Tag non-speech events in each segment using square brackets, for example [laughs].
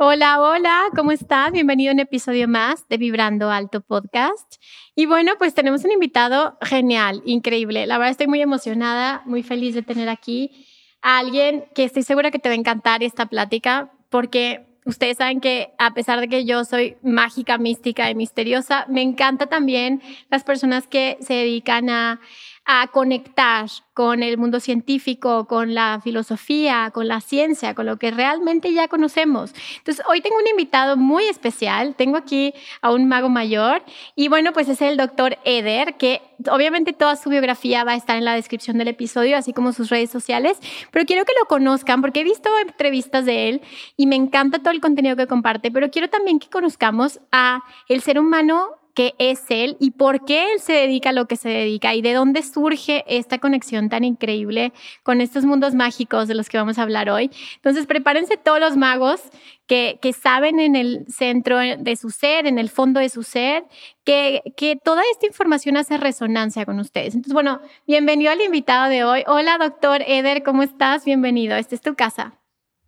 Hola, hola, ¿cómo estás? Bienvenido a un episodio más de Vibrando Alto Podcast. Y bueno, pues tenemos un invitado genial, increíble. La verdad estoy muy emocionada, muy feliz de tener aquí a alguien que estoy segura que te va a encantar esta plática porque ustedes saben que a pesar de que yo soy mágica, mística y misteriosa, me encanta también las personas que se dedican a a conectar con el mundo científico, con la filosofía, con la ciencia, con lo que realmente ya conocemos. Entonces, hoy tengo un invitado muy especial. Tengo aquí a un mago mayor y bueno, pues es el doctor Eder, que obviamente toda su biografía va a estar en la descripción del episodio, así como sus redes sociales, pero quiero que lo conozcan porque he visto entrevistas de él y me encanta todo el contenido que comparte, pero quiero también que conozcamos a el ser humano qué es él y por qué él se dedica a lo que se dedica y de dónde surge esta conexión tan increíble con estos mundos mágicos de los que vamos a hablar hoy. Entonces, prepárense todos los magos que, saben en el centro de su ser, en el fondo de su ser, que, que toda esta información hace resonancia con ustedes. Entonces, bueno, bienvenido al invitado de hoy. Hola, doctor Eder, ¿cómo estás? Bienvenido. Esta es tu casa.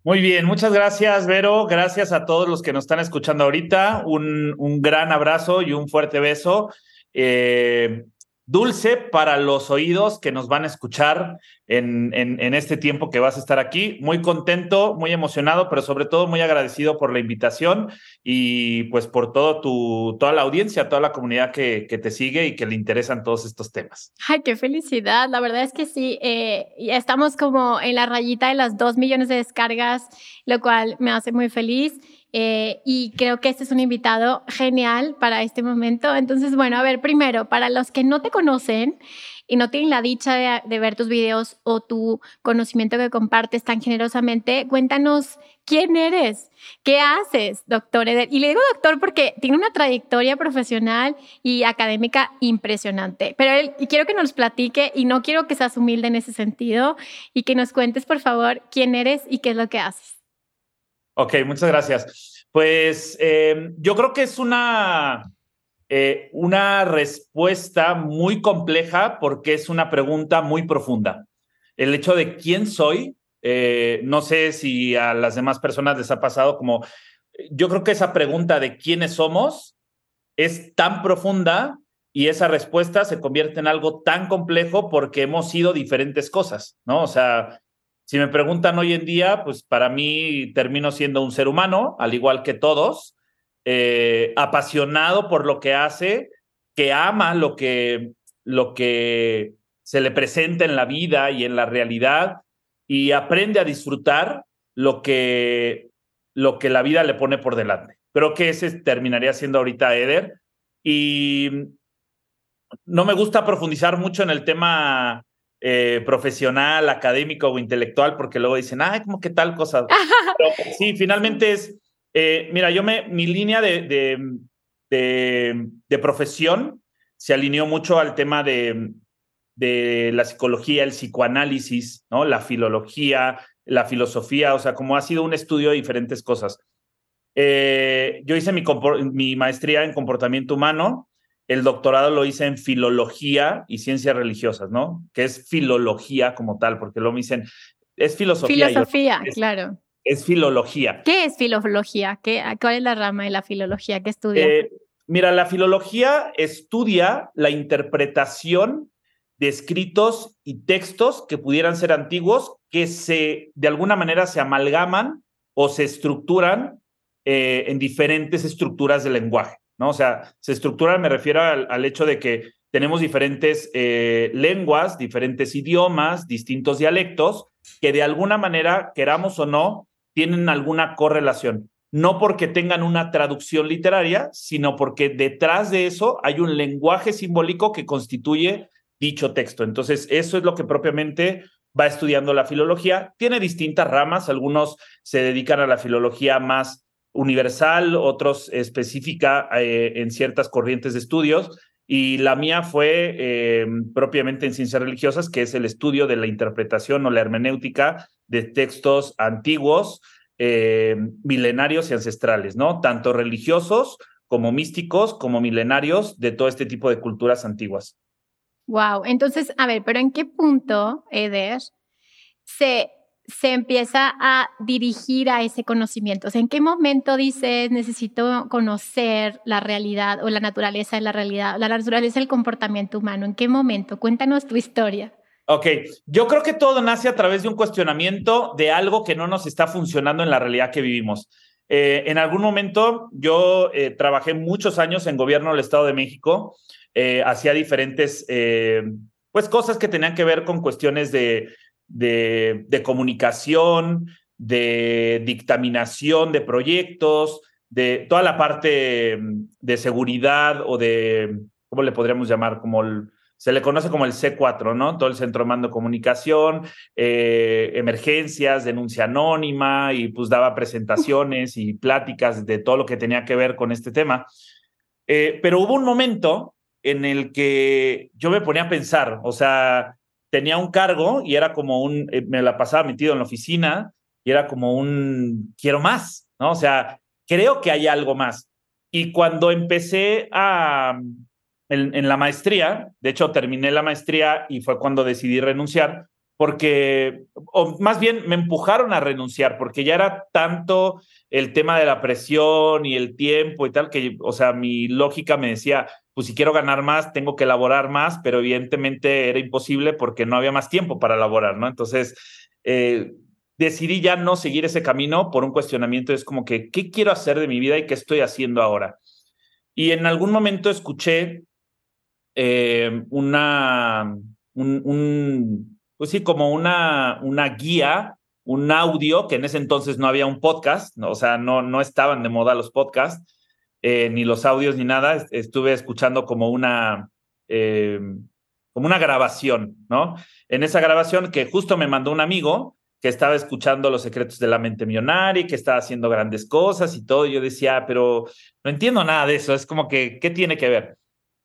Muy bien, muchas gracias, Vero. Gracias a todos los que nos están escuchando ahorita. Un, un gran abrazo y un fuerte beso. Eh, dulce para los oídos que nos van a escuchar en, este tiempo que vas a estar aquí. Muy contento, muy emocionado, pero sobre todo muy agradecido por la invitación y pues por todo tu, toda la audiencia, toda la comunidad que, que te sigue y que le interesan todos estos temas. Ay, qué felicidad. La verdad es que sí, eh, estamos como en la rayita de las dos millones de descargas, lo cual me hace muy feliz. Eh, y creo que este es un invitado genial para este momento. Entonces, bueno, a ver, primero, para los que no te conocen y no tienen la dicha de, ver tus videos o tu conocimiento que compartes tan generosamente, cuéntanos quién eres, qué haces, doctor Eder. Y le digo doctor porque tiene una trayectoria profesional y académica impresionante. Pero él, y quiero que nos platique y no quiero que seas humilde en ese sentido y que nos cuentes, por favor, quién eres y qué es lo que haces. Ok, muchas gracias. Pues eh, yo creo que es una, eh, una respuesta muy compleja porque es una pregunta muy profunda. El hecho de quién soy, eh, no sé si a las demás personas les ha pasado como, yo creo que esa pregunta de quiénes somos es tan profunda y esa respuesta se convierte en algo tan complejo porque hemos sido diferentes cosas, ¿no? O sea, si me preguntan hoy en día, pues para mí termino siendo un ser humano, al igual que todos, eh, apasionado por lo que hace, que ama lo que, lo que se le presenta en la vida y en la realidad y aprende a disfrutar lo que, lo que la vida le pone por delante. Creo que ese terminaría siendo ahorita Eder. Y no me gusta profundizar mucho en el tema eh, profesional, académico o intelectual, porque luego dicen, ay, como que tal cosa. [laughs] Pero sí, finalmente es, eh, mira, yo me, mi línea de, de, de, profesión se alineó mucho al tema de, de la psicología, el psicoanálisis, ¿no? La filología, la filosofía, o sea, como ha sido un estudio de diferentes cosas. Eh, yo hice mi, mi maestría en comportamiento humano, el doctorado lo hice en filología y ciencias religiosas, ¿no? Que es filología como tal, porque luego me dicen, es filosofía. Filosofía, claro. Es filología. ¿Qué es filología? ¿Qué, ¿Cuál es la rama de la filología que estudia? Eh, mira, la filología estudia la interpretación de escritos y textos que pudieran ser antiguos, que se, de alguna manera se amalgaman o se estructuran eh, en diferentes estructuras de lenguaje. ¿No? O sea, se estructura, me refiero al, hecho de que tenemos diferentes eh, lenguas, diferentes idiomas, distintos dialectos, que de alguna manera, queramos o no, tienen alguna correlación. No porque tengan una traducción literaria, sino porque detrás de eso hay un lenguaje simbólico que constituye dicho texto. Entonces, eso es lo que propiamente va estudiando la filología. Tiene distintas ramas, algunos se dedican a la filología más universal, otros específica eh, en ciertas corrientes de estudios. Y la mía fue eh, propiamente en ciencias religiosas, que es el estudio de la interpretación o la hermenéutica de textos antiguos, eh, milenarios y ancestrales, ¿no? Tanto religiosos como místicos, como milenarios de todo este tipo de culturas antiguas. Wow, entonces, a ver, pero ¿en qué punto, Eder, se, se empieza a dirigir a ese conocimiento? O sea, ¿en qué momento dices necesito conocer la realidad o la naturaleza de la realidad, la naturaleza del comportamiento humano? ¿En qué momento? Cuéntanos tu historia. Ok, yo creo que todo nace a través de un cuestionamiento de algo que no nos está funcionando en la realidad que vivimos. Eh, en algún momento yo eh, trabajé muchos años en gobierno del Estado de México eh, hacía diferentes, eh, pues, cosas que tenían que ver con cuestiones de, de, comunicación, de dictaminación de proyectos, de toda la parte mm, de seguridad o de, ¿cómo le podríamos llamar? Como se le conoce como el C4, ¿no? Todo el Centro Mando Comunicación, eh, emergencias, denuncia anónima y pues daba presentaciones y pláticas de todo lo que tenía que ver con este tema. pero hubo un momento en el que yo me ponía a pensar, o sea, tenía un cargo y era como un, eh, me la pasaba metido en la oficina y era como un, quiero más, ¿no? O sea, creo que hay algo más. Y cuando empecé a, en, en la maestría, de hecho terminé la maestría y fue cuando decidí renunciar, porque, o más bien me empujaron a renunciar, porque ya era tanto el tema de la presión y el tiempo y tal, que, o sea, mi lógica me decía, pues si quiero ganar más, tengo que elaborar más, pero evidentemente era imposible porque no había más tiempo para elaborar, ¿no? Entonces, eh, decidí ya no seguir ese camino por un cuestionamiento, es como que, ¿qué quiero hacer de mi vida y qué estoy haciendo ahora? Y en algún momento escuché eh, una, un, pues sí, como una, una guía, un audio, que en ese entonces no había un podcast, o sea, no, no estaban de moda los podcasts, eh, ni los audios ni nada, estuve escuchando como una, eh, como una grabación, ¿no? En esa grabación que justo me mandó un amigo que estaba escuchando los secretos de la mente millonaria, que estaba haciendo grandes cosas y todo, yo decía, ah, pero no entiendo nada de eso, es como que, ¿qué tiene que ver?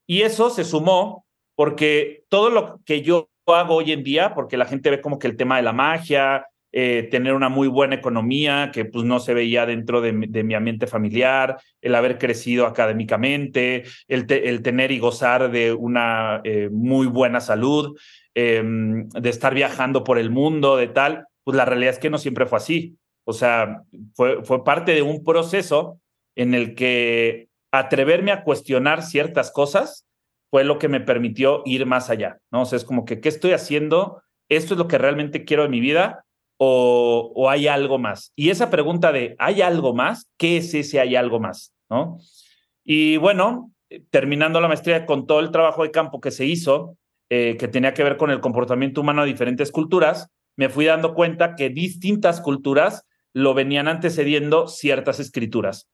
Y eso se sumó porque todo lo que yo hago hoy en día, porque la gente ve como que el tema de la magia, eh, tener una muy buena economía que pues no se veía dentro de, mi ambiente familiar, el haber crecido académicamente, el, el tener y gozar de una eh, muy buena salud, em, de estar viajando por el mundo, de tal, pues la realidad es que no siempre fue así. O sea, fue, fue parte de un proceso en el que atreverme a cuestionar ciertas cosas fue lo que me permitió ir más allá, ¿no? O sea, es como que, ¿qué estoy haciendo? ¿Esto es lo que realmente quiero en mi vida? O, hay algo más? Y esa pregunta de ¿hay algo más? ¿Qué es ese hay algo más? ¿No? Y bueno, terminando la maestría con todo el trabajo de campo que se hizo, eh, que tenía que ver con el comportamiento humano de diferentes culturas, me fui dando cuenta que distintas culturas lo venían antecediendo ciertas escrituras.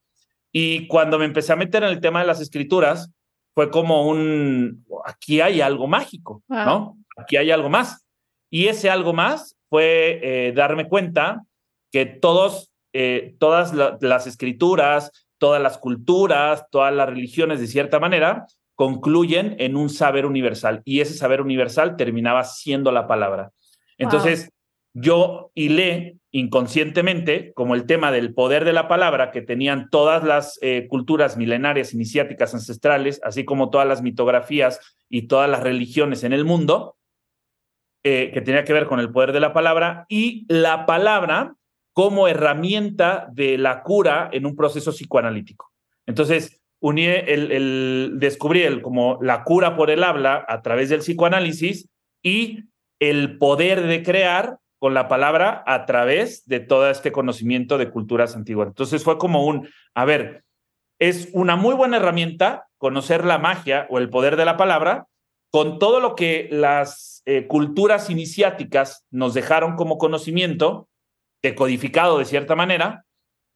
Y cuando me empecé a meter en el tema de las escrituras, fue como un, aquí hay algo mágico, ¿no? Aquí hay algo más. Y ese algo más fue eh, darme cuenta que todos, eh, todas las escrituras, todas las culturas, todas las religiones, de cierta manera, concluyen en un saber universal y ese saber universal terminaba siendo la palabra. Entonces, yo hilé inconscientemente como el tema del poder de la palabra que tenían todas las eh, culturas milenarias, iniciáticas, ancestrales, así como todas las mitografías y todas las religiones en el mundo, eh, que tenía que ver con el poder de la palabra y la palabra como herramienta de la cura en un proceso psicoanalítico. Entonces, uní el, el, descubrí el, como la cura por el habla a través del psicoanálisis y el poder de crear con la palabra a través de todo este conocimiento de culturas antiguas. Entonces fue como un, a ver, es una muy buena herramienta conocer la magia o el poder de la palabra con todo lo que las eh, culturas iniciáticas nos dejaron como conocimiento, decodificado de cierta manera,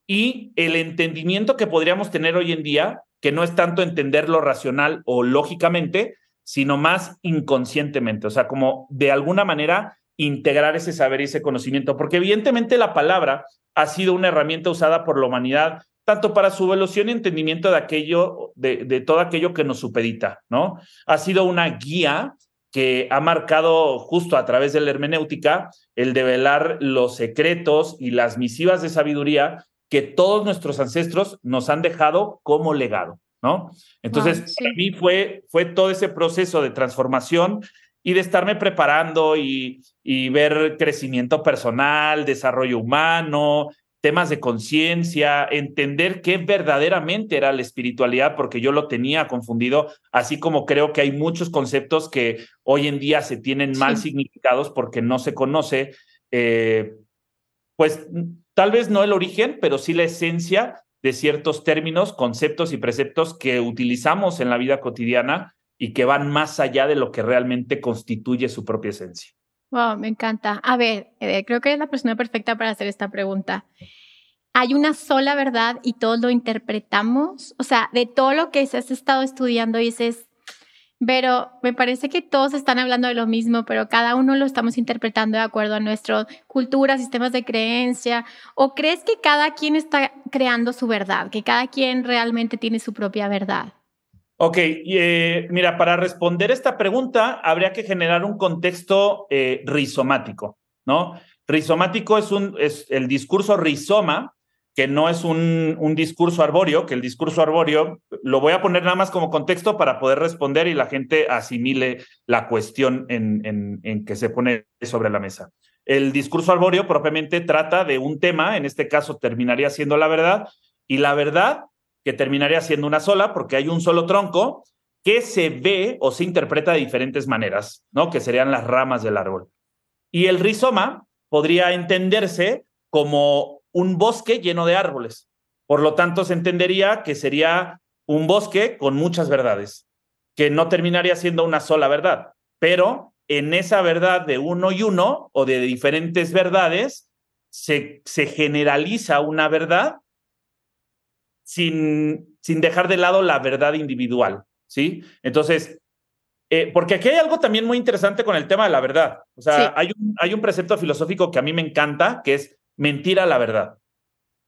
y el entendimiento que podríamos tener hoy en día, que no es tanto entenderlo racional o lógicamente, sino más inconscientemente, o sea, como de alguna manera integrar ese saber y ese conocimiento, porque evidentemente la palabra ha sido una herramienta usada por la humanidad tanto para su evolución y entendimiento de aquello, de, de todo aquello que nos supedita, ¿no? Ha sido una guía que ha marcado justo a través de la hermenéutica el develar los secretos y las misivas de sabiduría que todos nuestros ancestros nos han dejado como legado, ¿no? Entonces, para mí fue, fue todo ese proceso de transformación y de estarme preparando y, y ver crecimiento personal, desarrollo humano, temas de conciencia, entender qué verdaderamente era la espiritualidad, porque yo lo tenía confundido, así como creo que hay muchos conceptos que hoy en día se tienen mal significados porque no se conoce, eh, pues tal vez no el origen, pero sí la esencia de ciertos términos, conceptos y preceptos que utilizamos en la vida cotidiana y que van más allá de lo que realmente constituye su propia esencia. Wow, me encanta. A ver, eh, creo que es la persona perfecta para hacer esta pregunta. ¿Hay una sola verdad y todos lo interpretamos? O sea, de todo lo que has estado estudiando dices, pero me parece que todos están hablando de lo mismo, pero cada uno lo estamos interpretando de acuerdo a nuestra cultura, sistemas de creencia. ¿O crees que cada quien está creando su verdad, que cada quien realmente tiene su propia verdad? Ok, eh, mira, para responder esta pregunta habría que generar un contexto eh, rizomático, ¿no? Rizomático es, un, es el discurso rizoma, que no es un, un, discurso arbóreo, que el discurso arbóreo lo voy a poner nada más como contexto para poder responder y la gente asimile la cuestión en, en, en que se pone sobre la mesa. El discurso arbóreo propiamente trata de un tema, en este caso terminaría siendo la verdad, y la verdad que terminaría siendo una sola, porque hay un solo tronco que se ve o se interpreta de diferentes maneras, ¿no? Que serían las ramas del árbol. Y el rizoma podría entenderse como un bosque lleno de árboles. Por lo tanto, se entendería que sería un bosque con muchas verdades, que no terminaría siendo una sola verdad, pero en esa verdad de uno y uno o de diferentes verdades se, se generaliza una verdad sin, sin dejar de lado la verdad individual, ¿sí? Entonces, eh, porque aquí hay algo también muy interesante con el tema de la verdad. O sea, hay, un, hay un precepto filosófico que a mí me encanta, que es mentira la verdad,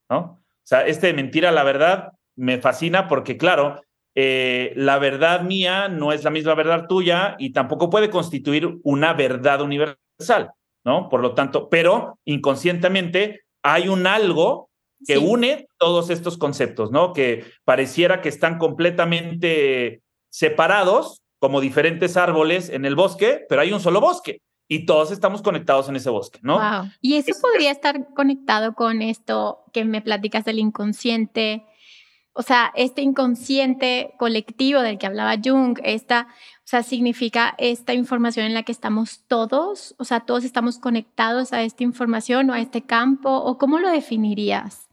¿no? O sea, este de mentira a la verdad me fascina porque, claro, eh, la verdad mía no es la misma verdad tuya y tampoco puede constituir una verdad universal, ¿no? Por lo tanto, pero inconscientemente hay un algo que une todos estos conceptos, ¿no? Que pareciera que están completamente separados, como diferentes árboles en el bosque, pero hay un solo bosque y todos estamos conectados en ese bosque, ¿no? Wow. Y eso podría estar conectado con esto que me platicas del inconsciente, o sea, este inconsciente colectivo del que hablaba Jung, esta, o sea, significa esta información en la que estamos todos, o sea, todos estamos conectados a esta información o a este campo, o cómo lo definirías?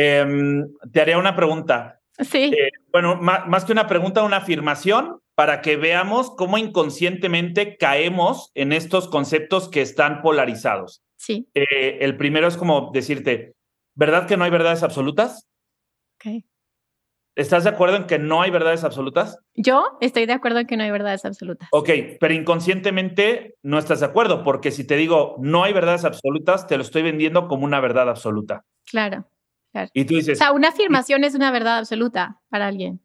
Eh, te haría una pregunta. Sí. Eh, bueno, más, más, que una pregunta, una afirmación para que veamos cómo inconscientemente caemos en estos conceptos que están polarizados. Sí. Eh, el primero es como decirte, ¿verdad que no hay verdades absolutas? Ok. ¿Estás de acuerdo en que no hay verdades absolutas? Yo estoy de acuerdo en que no hay verdades absolutas. Ok, pero inconscientemente no estás de acuerdo, porque si te digo no hay verdades absolutas, te lo estoy vendiendo como una verdad absoluta. Claro. Claro. Y tú dices. O sea, una afirmación es una verdad absoluta para alguien.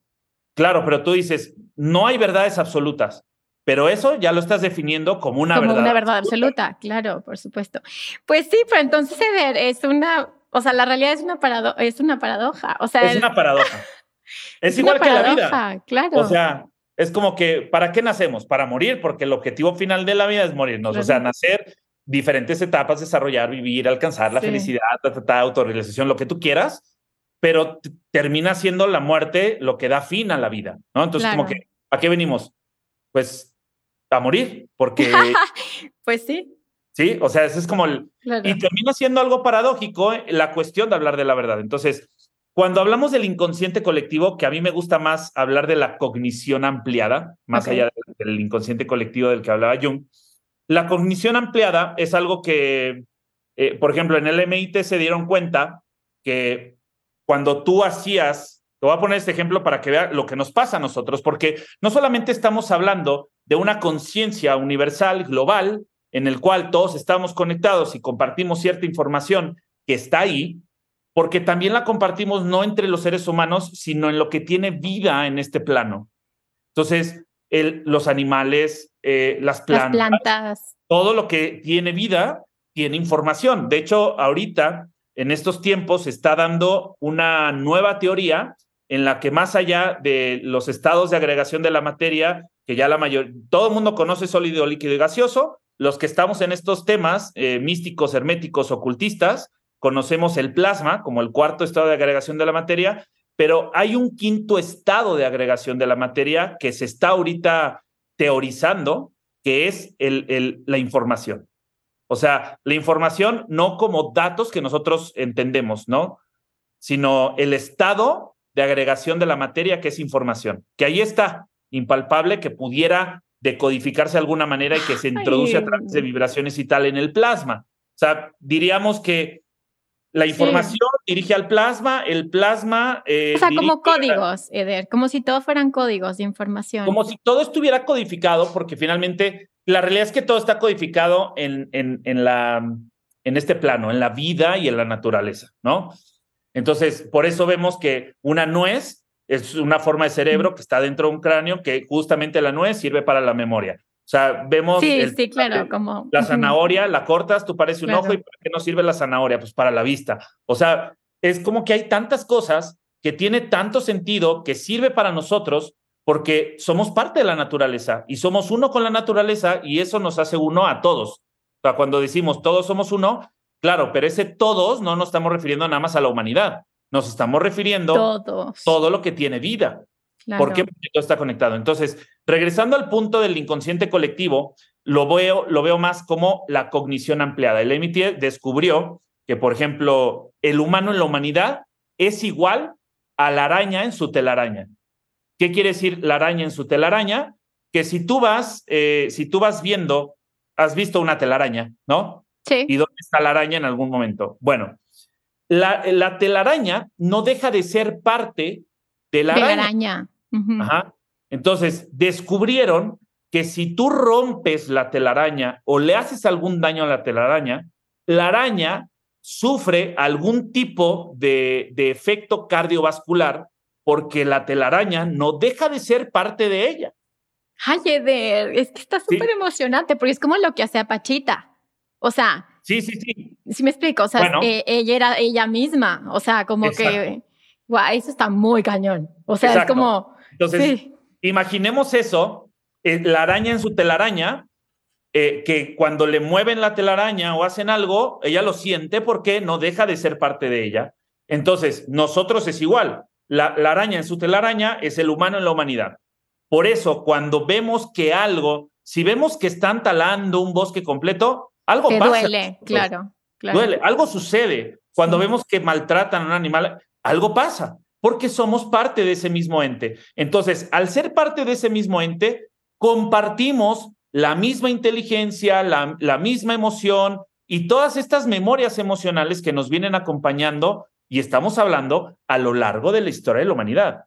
Claro, pero tú dices, no hay verdades absolutas. Pero eso ya lo estás definiendo como una como verdad. una verdad absoluta. absoluta, claro, por supuesto. Pues sí, pero entonces es una, o sea, la realidad es una, parado es una paradoja. O sea, es una paradoja. [laughs] Es, es igual que paradoja, la vida. Claro. O sea, es como que, ¿para qué nacemos? Para morir, porque el objetivo final de la vida es morirnos. Claro. O sea, nacer, diferentes etapas, desarrollar, vivir, alcanzar la sí. felicidad, ta, ta, ta, autorrealización, lo que tú quieras, pero termina siendo la muerte lo que da fin a la vida, ¿no? Entonces, claro. como que, ¿a qué venimos? Pues a morir, porque... [laughs] pues sí. Sí, o sea, ese es como el... Claro. Y termina siendo algo paradójico la cuestión de hablar de la verdad. Entonces, cuando hablamos del inconsciente colectivo, que a mí me gusta más hablar de la cognición ampliada, más allá del inconsciente colectivo del que hablaba Jung, la cognición ampliada es algo que, eh, por ejemplo, en el MIT se dieron cuenta que cuando tú hacías, te voy a poner este ejemplo para que vea lo que nos pasa a nosotros, porque no solamente estamos hablando de una conciencia universal, global, en el cual todos estamos conectados y compartimos cierta información que está ahí, porque también la compartimos no entre los seres humanos, sino en lo que tiene vida en este plano. Entonces, los animales, eh, las, plantas, las plantas, todo lo que tiene vida tiene información. De hecho, ahorita, en estos tiempos, se está dando una nueva teoría en la que más allá de los estados de agregación de la materia, que ya la mayor, todo el mundo conoce sólido, líquido y gaseoso, los que estamos en estos temas eh, místicos, herméticos, ocultistas, conocemos el plasma como el cuarto estado de agregación de la materia, pero hay un quinto estado de agregación de la materia que se está ahorita teorizando, que es el, el, la información. O sea, la información no como datos que nosotros entendemos, ¿no? Sino el estado de agregación de la materia que es información, que ahí está, impalpable, que pudiera decodificarse de alguna manera y que se introduce a través de vibraciones y tal en el plasma. O sea, diríamos que la información dirige al plasma, el plasma... Eh, o sea, como códigos, Eder, como si todo fueran códigos de información. Como si todo estuviera codificado, porque finalmente la realidad es que todo está codificado en, en, en, la, en este plano, en la vida y en la naturaleza, ¿no? Entonces, por eso vemos que una nuez es una forma de cerebro que está dentro de un cráneo, que justamente la nuez sirve para la memoria. O sea, vemos. Sí, sí, claro, como. La zanahoria, la cortas, tú pareces un ojo y ¿para qué no sirve la zanahoria? Pues para la vista. O sea, es como que hay tantas cosas que tiene tanto sentido que sirve para nosotros porque somos parte de la naturaleza y somos uno con la naturaleza y eso nos hace uno a todos. O sea, cuando decimos todos somos uno, claro, pero ese todos no nos estamos refiriendo nada más a la humanidad, nos estamos refiriendo a todo lo que tiene vida. ¿Por qué? Porque todo está conectado. Entonces, regresando al punto del inconsciente colectivo, lo veo, lo veo más como la cognición ampliada. El MIT descubrió que, por ejemplo, el humano en la humanidad es igual a la araña en su telaraña. ¿Qué quiere decir la araña en su telaraña? Que si tú vas, eh, si tú vas viendo, has visto una telaraña, ¿no? Sí. ¿Y dónde está la araña en algún momento? Bueno, la, la telaraña no deja de ser parte de la araña. Ajá. Entonces, descubrieron que si tú rompes la telaraña o le haces algún daño a la telaraña, la araña sufre algún tipo de, de efecto cardiovascular porque la telaraña no deja de ser parte de ella. Ay, Eder, es que está súper emocionante porque es como lo que hace Pachita. O sea. Sí, sí, sí. Sí me explico. O sea, eh, ella era ella misma. O sea, como que. Guau, eso está muy cañón. O sea, es como. Entonces, imaginemos eso, eh, la araña en su telaraña, eh, que cuando le mueven la telaraña o hacen algo, ella lo siente porque no deja de ser parte de ella. Entonces, nosotros es igual. La, la araña en su telaraña es el humano en la humanidad. Por eso, cuando vemos que algo, si vemos que están talando un bosque completo, algo Te pasa. Duele, claro, claro. Duele, algo sucede. Cuando vemos que maltratan a un animal, algo pasa porque somos parte de ese mismo ente. Entonces, al ser parte de ese mismo ente, compartimos la misma inteligencia, la, misma emoción y todas estas memorias emocionales que nos vienen acompañando y estamos hablando a lo largo de la historia de la humanidad.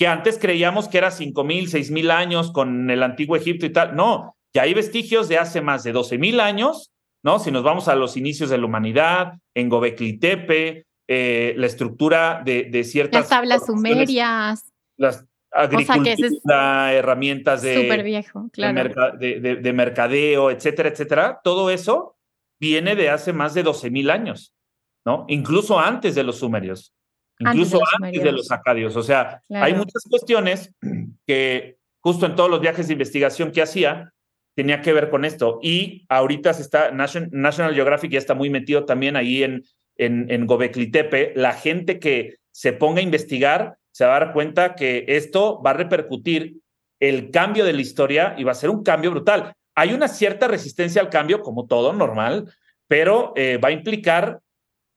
Que antes creíamos que era 5.000, 6.000 años con el antiguo Egipto y tal. No, ya hay vestigios de hace más de 12.000 años, ¿no? Si nos vamos a los inicios de la humanidad, en Gobekli Tepe, eh, la estructura de, de, ciertas... Las tablas sumerias. Las agricultura, herramientas de, viejo, claro. de, de, mercadeo, etcétera, etcétera. Todo eso viene de hace más de 12 mil años, ¿no? Incluso antes de los sumerios, incluso antes de los, acadios. O sea, claro. hay muchas cuestiones que justo en todos los viajes de investigación que hacía, tenía que ver con esto. Y ahorita se está, National Geographic ya está muy metido también ahí en en, en Gobekli Tepe, la gente que se ponga a investigar se va a dar cuenta que esto va a repercutir el cambio de la historia y va a ser un cambio brutal. Hay una cierta resistencia al cambio, como todo normal, pero eh, va a implicar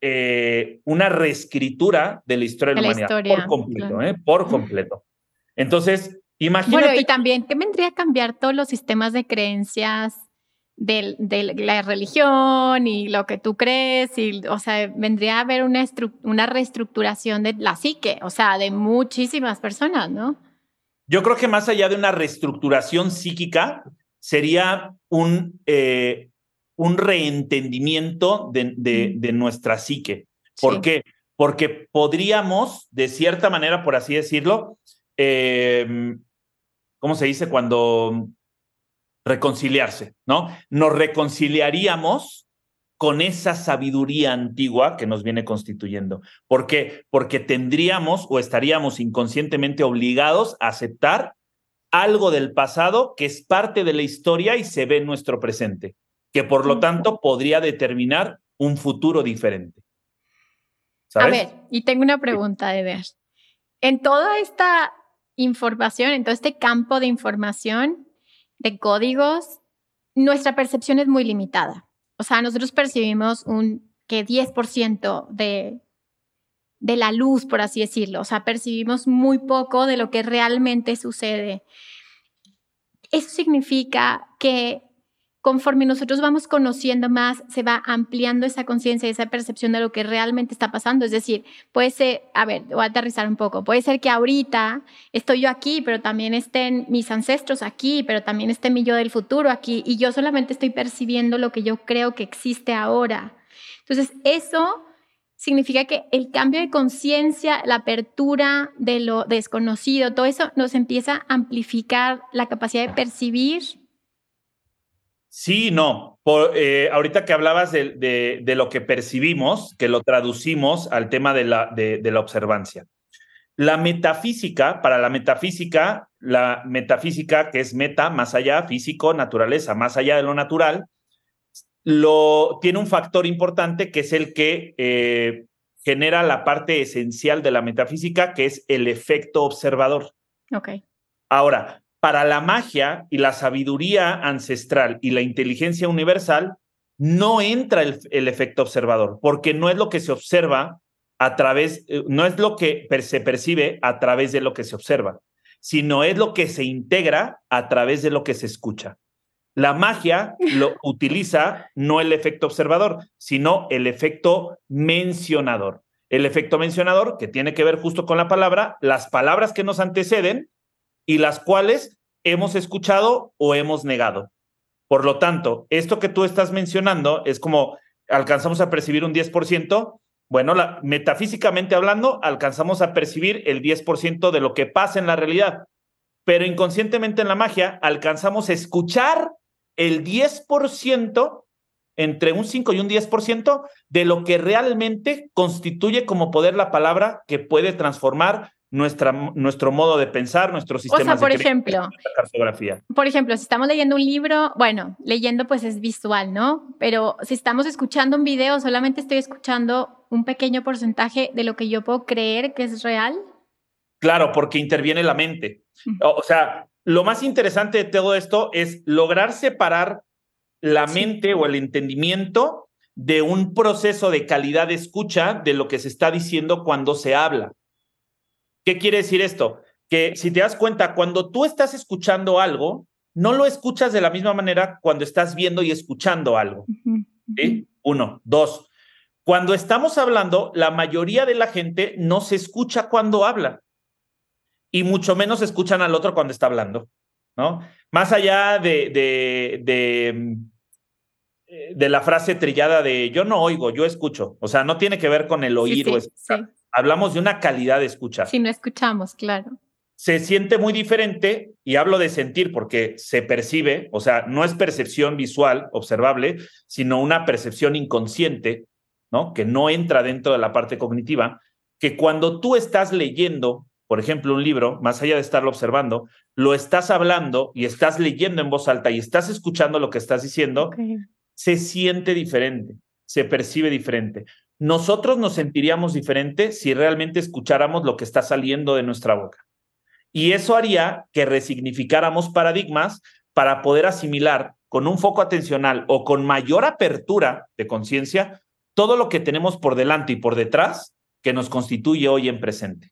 eh, una reescritura de la historia de, la humanidad por completo, ¿eh? por completo. Entonces, imagínate. Bueno, y también, ¿qué vendría a cambiar todos los sistemas de creencias de, la religión y lo que tú crees? Y, o sea, vendría a haber una, una reestructuración de la psique, o sea, de muchísimas personas, ¿no? Yo creo que más allá de una reestructuración psíquica, sería un, eh, un reentendimiento de, nuestra psique. ¿Por qué? Porque podríamos, de cierta manera, por así decirlo, em, ¿cómo se dice? Cuando reconciliarse, ¿no? Nos reconciliaríamos con esa sabiduría antigua que nos viene constituyendo. ¿Por qué? Porque tendríamos o estaríamos inconscientemente obligados a aceptar algo del pasado que es parte de la historia y se ve en nuestro presente que por lo tanto podría determinar un futuro diferente. A ver, y tengo una pregunta de ver. En toda esta información, en todo este campo de información, de códigos, nuestra percepción es muy limitada. O sea, nosotros percibimos un que 10% de, de la luz, por así decirlo. O sea, percibimos muy poco de lo que realmente sucede. Eso significa que conforme nosotros vamos conociendo más, se va ampliando esa conciencia esa percepción de lo que realmente está pasando. Es decir, puede ser, a ver, voy a aterrizar un poco, puede ser que ahorita estoy yo aquí, pero también estén mis ancestros aquí, pero también esté mi yo del futuro aquí, y yo solamente estoy percibiendo lo que yo creo que existe ahora. Entonces, eso significa que el cambio de conciencia, la apertura de lo desconocido, todo eso nos empieza a amplificar la capacidad de percibir Sí, no. Por, eh, ahorita que hablabas de, lo que percibimos, que lo traducimos al tema de la, de, la observancia. La metafísica, para la metafísica, la metafísica que es meta, más allá, físico, naturaleza, más allá de lo natural, lo, tiene un factor importante que es el que eh, genera la parte esencial de la metafísica, que es el efecto observador. Ok. Ahora, para la magia y la sabiduría ancestral y la inteligencia universal, no entra el, efecto observador, porque no es lo que se observa a través, eh, no es lo que se percibe a través de lo que se observa, sino es lo que se integra a través de lo que se escucha. La magia [laughs] lo utiliza no el efecto observador, sino el efecto mencionador. El efecto mencionador, que tiene que ver justo con la palabra, las palabras que nos anteceden y las cuales hemos escuchado o hemos negado. Por lo tanto, esto que tú estás mencionando es como alcanzamos a percibir un 10%, bueno, la, metafísicamente hablando, alcanzamos a percibir el 10% de lo que pasa en la realidad, pero inconscientemente en la magia alcanzamos a escuchar el 10%, entre un 5 y un 10% de lo que realmente constituye como poder la palabra que puede transformar nuestra, nuestro modo de pensar, nuestro sistema o sea, por ejemplo, cartografía. Por ejemplo, si estamos leyendo un libro, bueno, leyendo pues es visual, ¿no? Pero si estamos escuchando un video, solamente estoy escuchando un pequeño porcentaje de lo que yo puedo creer que es real. Claro, porque interviene la mente. O sea, lo más interesante de todo esto es lograr separar la mente o el entendimiento de un proceso de calidad de escucha de lo que se está diciendo cuando se habla. ¿Qué quiere decir esto? Que si te das cuenta, cuando tú estás escuchando algo, no lo escuchas de la misma manera cuando estás viendo y escuchando algo. Uno. Dos. Cuando estamos hablando, la mayoría de la gente no se escucha cuando habla y mucho menos escuchan al otro cuando está hablando, ¿no? Más allá de, de, de, de la frase trillada de yo no oigo, yo escucho. O sea, no tiene que ver con el oír o escuchar hablamos de una calidad de escucha. Si no escuchamos, claro. Se siente muy diferente, y hablo de sentir porque se percibe, o sea, no es percepción visual observable, sino una percepción inconsciente, ¿no? Que no entra dentro de la parte cognitiva, que cuando tú estás leyendo, por ejemplo, un libro, más allá de estarlo observando, lo estás hablando y estás leyendo en voz alta y estás escuchando lo que estás diciendo, se siente diferente, se percibe diferente nosotros nos sentiríamos diferentes si realmente escucháramos lo que está saliendo de nuestra boca. Y eso haría que resignificáramos paradigmas para poder asimilar con un foco atencional o con mayor apertura de conciencia todo lo que tenemos por delante y por detrás que nos constituye hoy en presente.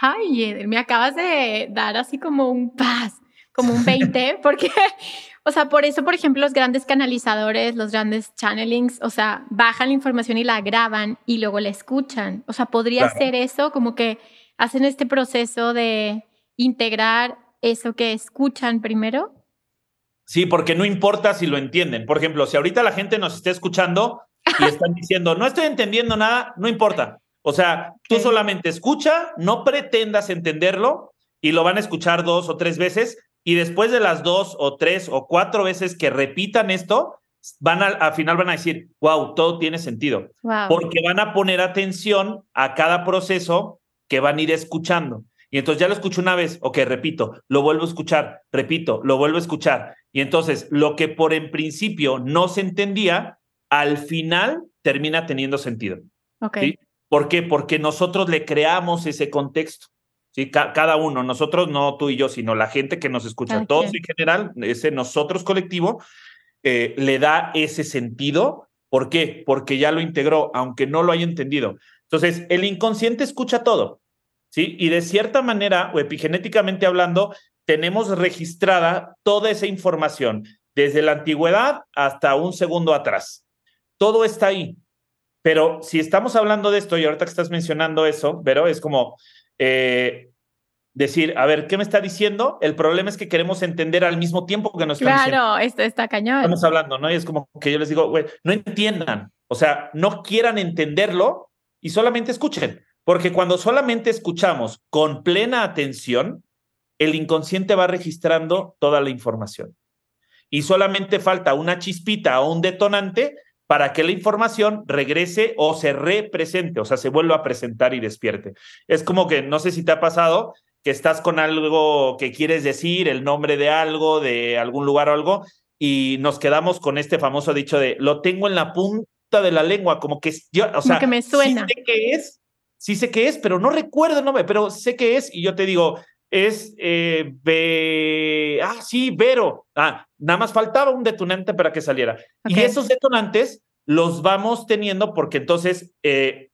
Ay, me acabas de dar así como un paz, como un 20, [laughs] porque, o sea, por eso, por ejemplo, los grandes canalizadores, los grandes channelings, o sea, bajan la información y la graban y luego la escuchan. O sea, podría ser eso, como que hacen este proceso de integrar eso que escuchan primero. Sí, porque no importa si lo entienden. Por ejemplo, si ahorita la gente nos está escuchando y [laughs] están diciendo, no estoy entendiendo nada, no importa. O sea, tú solamente escucha, no pretendas entenderlo y lo van a escuchar dos o tres veces y después de las dos o tres o cuatro veces que repitan esto, van a, al final van a decir, wow, todo tiene sentido. Porque van a poner atención a cada proceso que van a ir escuchando. Y entonces ya lo escucho una vez, ok, repito, lo vuelvo a escuchar, repito, lo vuelvo a escuchar. Y entonces lo que por en principio no se entendía, al final termina teniendo sentido. Ok. ¿Por qué? Porque nosotros le creamos ese contexto. ¿sí? cada uno, nosotros, no tú y yo, sino la gente que nos escucha, todos en general, ese nosotros colectivo, eh, le da ese sentido. ¿Por qué? Porque ya lo integró, aunque no lo haya entendido. Entonces, el inconsciente escucha todo, ¿sí? Y de cierta manera, o epigenéticamente hablando, tenemos registrada toda esa información, desde la antigüedad hasta un segundo atrás. Todo está ahí. Pero si estamos hablando de esto y ahorita que estás mencionando eso, pero es como eh, decir, a ver, ¿qué me está diciendo? El problema es que queremos entender al mismo tiempo que nos están Claro, esto está cañón. Estamos hablando, ¿no? Y es como que yo les digo, güey, no entiendan, o sea, no quieran entenderlo y solamente escuchen, porque cuando solamente escuchamos con plena atención, el inconsciente va registrando toda la información. Y solamente falta una chispita o un detonante para que la información regrese o se represente, o sea, se vuelva a presentar y despierte. Es como que, no sé si te ha pasado, que estás con algo que quieres decir, el nombre de algo, de algún lugar o algo, y nos quedamos con este famoso dicho de, lo tengo en la punta de la lengua, como que yo, o sea, que me suena. Sí sé qué es, sí sé qué es, pero no recuerdo el nombre, pero sé qué es, y yo te digo, es, eh, ah, sí, Vero. Ah, nada más faltaba un detonante para que saliera. Y esos detonantes los vamos teniendo porque entonces eh,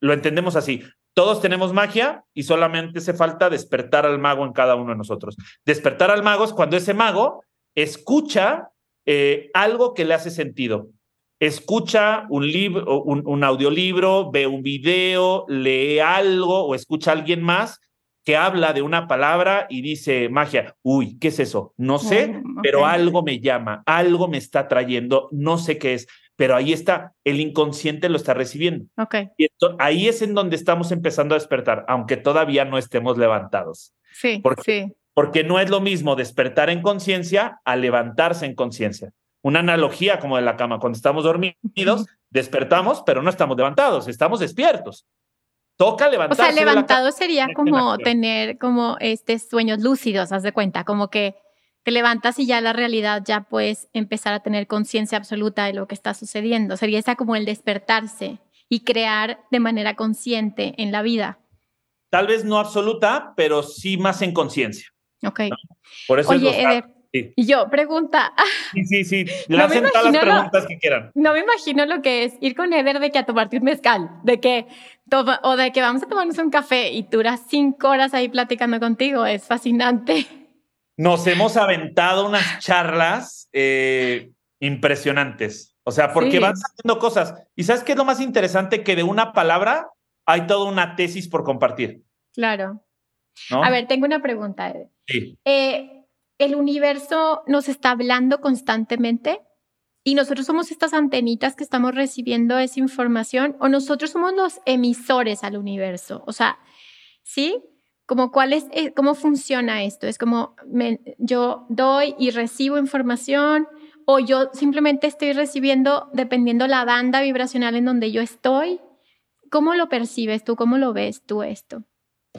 lo entendemos así. Todos tenemos magia y solamente se falta despertar al mago en cada uno de nosotros. Despertar al mago es cuando ese mago escucha eh, algo que le hace sentido. Escucha un libro, un, un audiolibro, ve un video, lee algo o escucha a alguien más que habla de una palabra y dice magia, uy, ¿qué es eso? No sé, pero algo me llama, algo me está trayendo, no sé qué es, pero ahí está, el inconsciente lo está recibiendo. Ok. Y ahí es en donde estamos empezando a despertar, aunque todavía no estemos levantados. Sí, porque, sí. Porque no es lo mismo despertar en conciencia a levantarse en conciencia. Una analogía como de la cama, cuando estamos dormidos, despertamos, pero no estamos levantados, estamos despiertos toca levantarse. O sea, levantado sería como tener como este sueños lúcidos, haz de cuenta, como que te levantas y ya la realidad ya puedes empezar a tener conciencia absoluta de lo que está sucediendo. Sería esa como el despertarse y crear de manera consciente en la vida. Tal vez no absoluta, pero sí más en conciencia. Ok. Por eso Oye, y yo, pregunta. Sí, sí, sí. [laughs] Le hacen todas las preguntas que quieran. No me imagino lo que es ir con Eder de que a tomarte un mezcal, de que o de que vamos a tomarnos un café y duras cinco horas ahí platicando contigo. Es fascinante. Nos hemos aventado unas charlas eh, impresionantes. O sea, porque van haciendo cosas. ¿Y sabes qué es lo más interesante? Que de una palabra hay toda una tesis por compartir. Claro. A ver, tengo una pregunta. Sí. Eh, el universo nos está hablando constantemente y nosotros somos estas antenitas que estamos recibiendo esa información o nosotros somos los emisores al universo. O sea, ¿sí? Como cuál es, eh, cómo funciona esto. Es como yo doy y recibo información o yo simplemente estoy recibiendo dependiendo la banda vibracional en donde yo estoy. ¿Cómo lo percibes tú? ¿Cómo lo ves tú esto?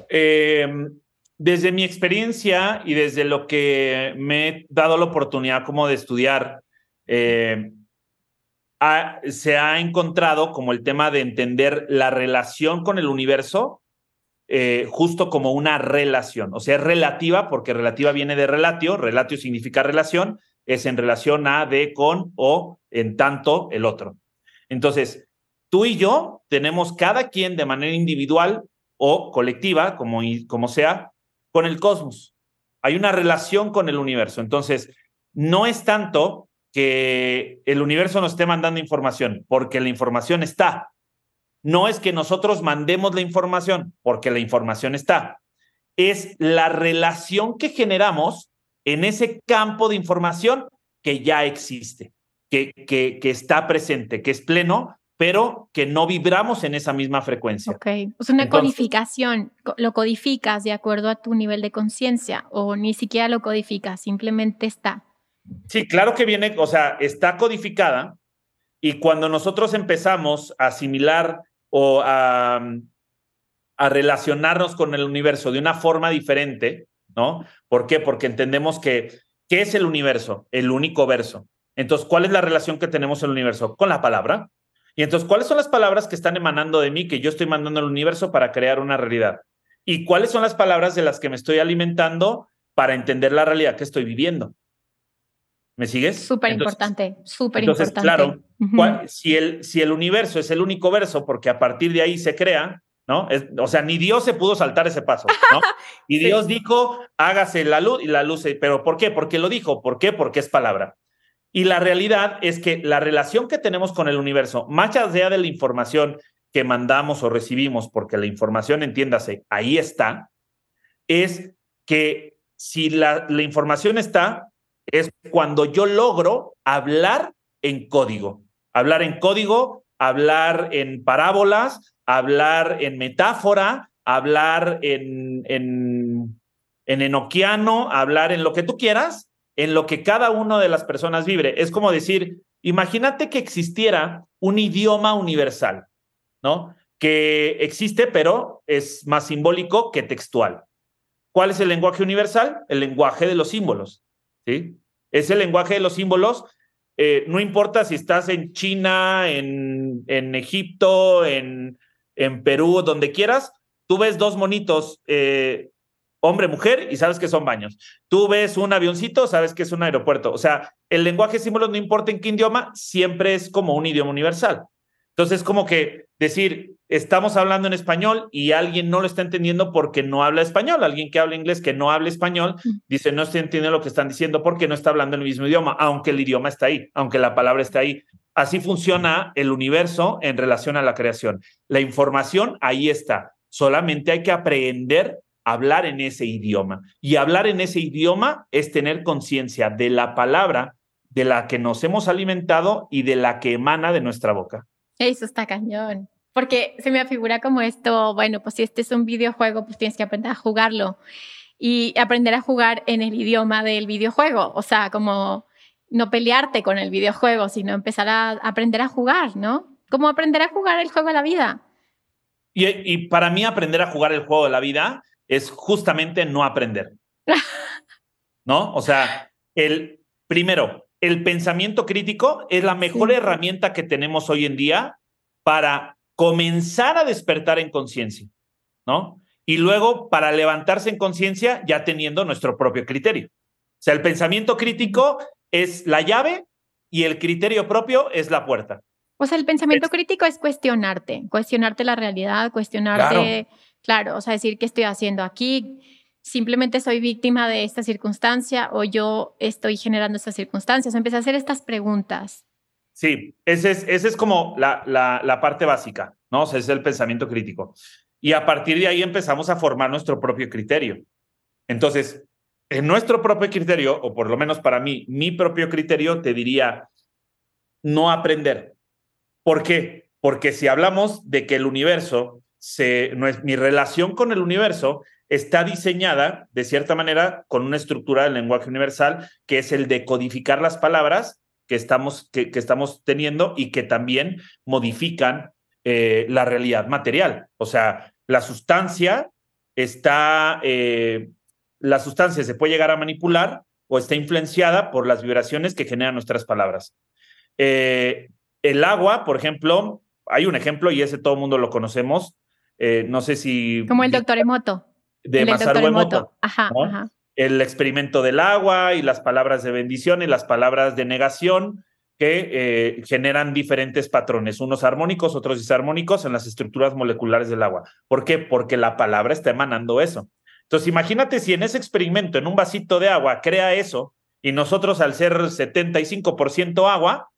Em, desde mi experiencia y desde lo que me he dado la oportunidad como de estudiar, eh, se ha encontrado como el tema de entender la relación con el universo eh, justo como una relación. O sea, es relativa porque relativa viene de relatio, relatio significa relación, es en relación a, de, con o en tanto el otro. Entonces, tú y yo tenemos cada quien de manera individual o colectiva, como, como sea, con el cosmos. Hay una relación con el universo. Entonces, no es tanto que el universo nos esté mandando información, porque la información está. No es que nosotros mandemos la información, porque la información está. Es la relación que generamos en ese campo de información que ya existe, que, que, que está presente, que es pleno, pero que no vibramos en esa misma frecuencia. Ok, es una codificación, lo codificas de acuerdo a tu nivel de conciencia o ni siquiera lo codificas, simplemente está. Sí, claro que viene, o sea, está codificada y cuando nosotros empezamos a asimilar o a, relacionarnos con el universo de una forma diferente, ¿no? ¿Por qué? Porque entendemos que, ¿qué es el universo? El único verso. Entonces, ¿cuál es la relación que tenemos en el universo? Con la palabra. Y entonces, ¿cuáles son las palabras que están emanando de mí que yo estoy mandando al universo para crear una realidad? ¿Y cuáles son las palabras de las que me estoy alimentando para entender la realidad que estoy viviendo? ¿Me sigues? Súper importante, súper importante. Claro, si, el, si el universo es el único verso, porque a partir de ahí se crea, ¿no? o sea, ni Dios se pudo saltar ese paso, ¿no? [laughs] Y Dios dijo, hágase la luz y la luz, pero ¿por qué? Porque lo dijo, ¿por qué? Porque es palabra. Y la realidad es que la relación que tenemos con el universo, más allá de la información que mandamos o recibimos, porque la información, entiéndase, ahí está, es que si la, la información está, es cuando yo logro hablar en código. Hablar en código, hablar en parábolas, hablar en metáfora, hablar en, en, en enoquiano, hablar en lo que tú quieras, en lo que cada una de las personas vive. Es como decir, imagínate que existiera un idioma universal, ¿no? Que existe, pero es más simbólico que textual. ¿Cuál es el lenguaje universal? El lenguaje de los símbolos, ¿sí? Es el lenguaje de los símbolos. Eh, no importa si estás en China, en, en Egipto, en, en Perú, donde quieras, tú ves dos monitos eh, hombre, mujer, y sabes que son baños. Tú ves un avioncito, sabes que es un aeropuerto. O sea, el lenguaje de símbolos, no importa en qué idioma, siempre es como un idioma universal. Entonces, como que decir, estamos hablando en español y alguien no lo está entendiendo porque no habla español. Alguien que habla inglés que no habla español dice, no estoy entendiendo lo que están diciendo porque no está hablando el mismo idioma, aunque el idioma está ahí, aunque la palabra está ahí. Así funciona el universo en relación a la creación. La información ahí está. Solamente hay que aprender hablar en ese idioma. Y hablar en ese idioma es tener conciencia de la palabra de la que nos hemos alimentado y de la que emana de nuestra boca. Eso está cañón. Porque se me figura como esto, bueno, pues si este es un videojuego, pues tienes que aprender a jugarlo y aprender a jugar en el idioma del videojuego. O sea, como no pelearte con el videojuego, sino empezar a aprender a jugar, ¿no? Como aprender a jugar el juego de la vida. Y, y para mí aprender a jugar el juego de la vida es justamente no aprender. [laughs] ¿No? O sea, el primero, el pensamiento crítico es la mejor herramienta que tenemos hoy en día para comenzar a despertar en conciencia, ¿no? Y luego para levantarse en conciencia ya teniendo nuestro propio criterio. O sea, el pensamiento crítico es la llave y el criterio propio es la puerta. O sea, el pensamiento crítico es cuestionarte, cuestionarte la realidad, cuestionarte Claro, o sea, decir qué estoy haciendo aquí, simplemente soy víctima de esta circunstancia o yo estoy generando estas circunstancias. Empecé a hacer estas preguntas. Sí, ese es, ese es como la, la, parte básica, ¿no? O sea, es el pensamiento crítico. Y a partir de ahí empezamos a formar nuestro propio criterio. Entonces, en nuestro propio criterio, o por lo menos para mí, mi propio criterio te diría no aprender. ¿Por qué? Porque si hablamos de que el universo es, mi relación con el universo está diseñada de cierta manera con una estructura del lenguaje universal que es el de codificar las palabras que estamos, que, estamos teniendo y que también modifican eh, la realidad material. O sea, la sustancia está, eh, la sustancia se puede llegar a manipular o está influenciada por las vibraciones que generan nuestras palabras. Eh, el agua, por ejemplo, hay un ejemplo y ese todo el mundo lo conocemos. no sé si. Como el doctor Emoto. De Masaru Emoto. Ajá, ajá el experimento del agua y las palabras de bendición y las palabras de negación que eh, generan diferentes patrones, unos armónicos, otros disarmónicos en las estructuras moleculares del agua. ¿Por qué? Porque la palabra está emanando eso. Entonces, imagínate si en ese experimento, en un vasito de agua, crea eso y nosotros al ser 75% agua,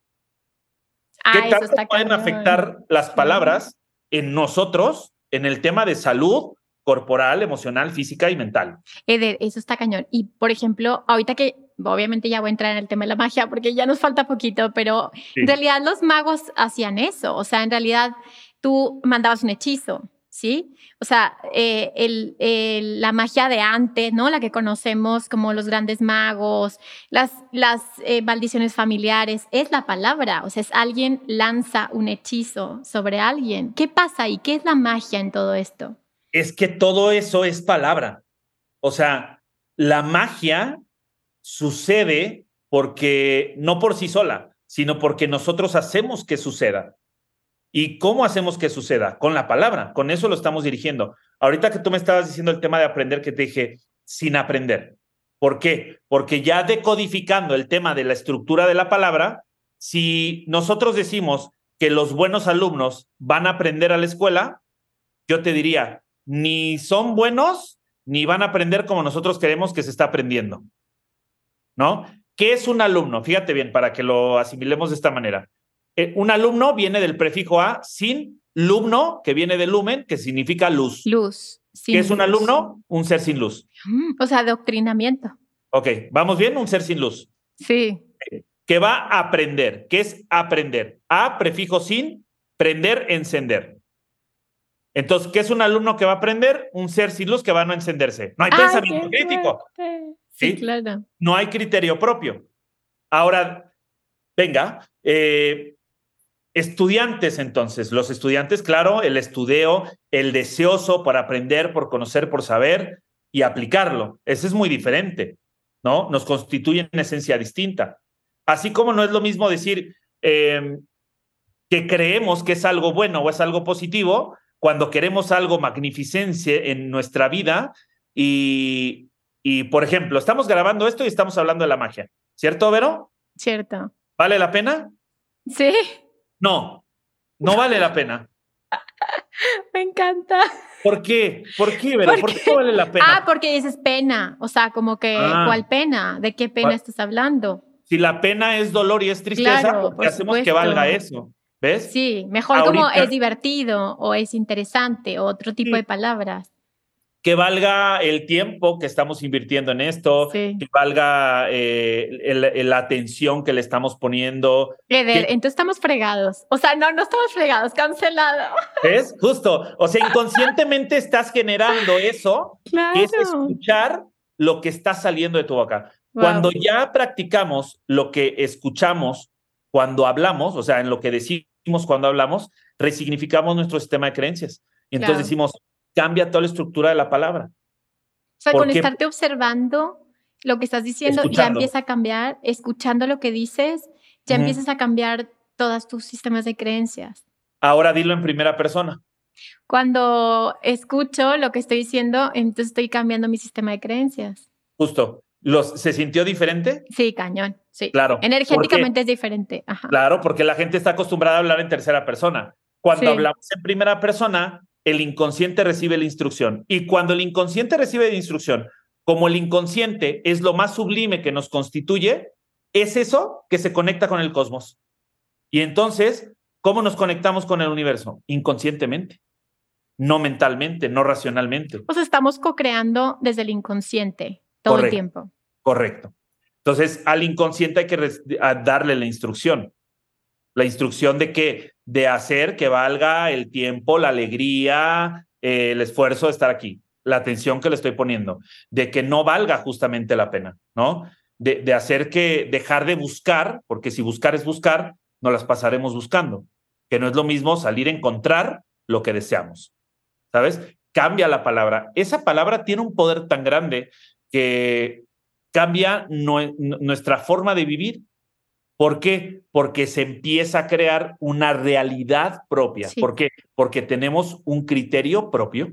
¿qué ah, tanto pueden afectar las palabras en nosotros en el tema de salud corporal, emocional, física y mental. Eder, eso está cañón. Y por ejemplo, ahorita que obviamente ya voy a entrar en el tema de la magia porque ya nos falta poquito, pero en realidad los magos hacían eso. O sea, en realidad tú mandabas un hechizo, ¿sí? O sea, eh, el, la magia de antes, ¿no? La que conocemos como los grandes magos, las, las eh, maldiciones familiares, es la palabra. O sea, es alguien lanza un hechizo sobre alguien. ¿Qué pasa y qué es la magia en todo esto? Es que todo eso es palabra. O sea, la magia sucede porque no por sí sola, sino porque nosotros hacemos que suceda. ¿Y cómo hacemos que suceda? Con la palabra, con eso lo estamos dirigiendo. Ahorita que tú me estabas diciendo el tema de aprender, que te dije, sin aprender. ¿Por qué? Porque ya decodificando el tema de la estructura de la palabra, si nosotros decimos que los buenos alumnos van a aprender a la escuela, yo te diría, ni son buenos ni van a aprender como nosotros queremos que se está aprendiendo. ¿No? ¿Qué es un alumno? Fíjate bien, para que lo asimilemos de esta manera. Eh, un alumno viene del prefijo a sin lumno, que viene de lumen, que significa luz. Luz. ¿Qué es un alumno? Un ser sin luz. Mm, o sea, adoctrinamiento. Ok, ¿vamos bien? Un ser sin luz. Sí. Que va a aprender. ¿Qué es aprender? A, prefijo sin, prender, encender. Entonces, ¿qué es un alumno que va a aprender? Un ser sin luz que va a no encenderse. No hay pensamiento crítico. Sí, claro. No hay criterio propio. Ahora, venga, eh, estudiantes entonces, los estudiantes, claro, el estudeo, el deseoso por aprender, por conocer, por saber y aplicarlo. Ese es muy diferente, ¿no? Nos constituye en esencia distinta. Así como no es lo mismo decir eh, que creemos que es algo bueno o es algo positivo, cuando queremos algo magnificencia en nuestra vida y, y, por ejemplo, estamos grabando esto y estamos hablando de la magia, ¿cierto, Vero? Cierto. ¿Vale la pena? Sí. No, no vale la pena. [laughs] Me encanta. ¿Por qué? ¿Por qué, Vero? ¿Por, qué vale la pena? Ah, porque dices pena. O sea, como que, ah. ¿cuál pena? ¿De qué pena estás hablando? Si la pena es dolor y es tristeza, ¿qué hacemos que valga eso? ¿Ves? Sí, mejor como es divertido o es interesante, o otro tipo de palabras. Que valga el tiempo que estamos invirtiendo en esto, que valga eh, la atención que le estamos poniendo. entonces estamos fregados. O sea, no, no estamos fregados, cancelado. ¿Ves? Justo. O sea, inconscientemente estás generando eso, que es escuchar lo que está saliendo de tu boca. Cuando ya practicamos lo que escuchamos cuando hablamos, o sea, en lo que decimos cuando hablamos, resignificamos nuestro sistema de creencias. Y entonces decimos, cambia toda la estructura de la palabra. O sea, con estarte observando lo que estás diciendo, ya empieza a cambiar, escuchando lo que dices, ya empiezas a cambiar todos tus sistemas de creencias. Ahora dilo en primera persona. Cuando escucho lo que estoy diciendo, entonces estoy cambiando mi sistema de creencias. Justo. ¿Se sintió diferente? Sí, cañón. Sí. Claro. Energéticamente es diferente. Claro, porque la gente está acostumbrada a hablar en tercera persona. Cuando hablamos en primera persona, el inconsciente recibe la instrucción. Y cuando el inconsciente recibe la instrucción, como el inconsciente es lo más sublime que nos constituye, es eso que se conecta con el cosmos. Y entonces, ¿cómo nos conectamos con el universo? Inconscientemente, no mentalmente, no racionalmente. Sea, estamos co-creando desde el inconsciente todo el tiempo. Correcto. Entonces, al inconsciente hay que darle la instrucción. La instrucción de que, de hacer que valga el tiempo, la alegría, eh, el esfuerzo de estar aquí, la atención que le estoy poniendo, de que no valga justamente la pena, ¿no? de, de hacer que dejar de buscar, porque si buscar es buscar, no las pasaremos buscando, que no es lo mismo salir a encontrar lo que deseamos. ¿Sabes? Cambia la palabra. Esa palabra tiene un poder tan grande que cambia nuestra forma de vivir. ¿Por qué? Porque se empieza a crear una realidad propia. ¿Por qué? Porque tenemos un criterio propio.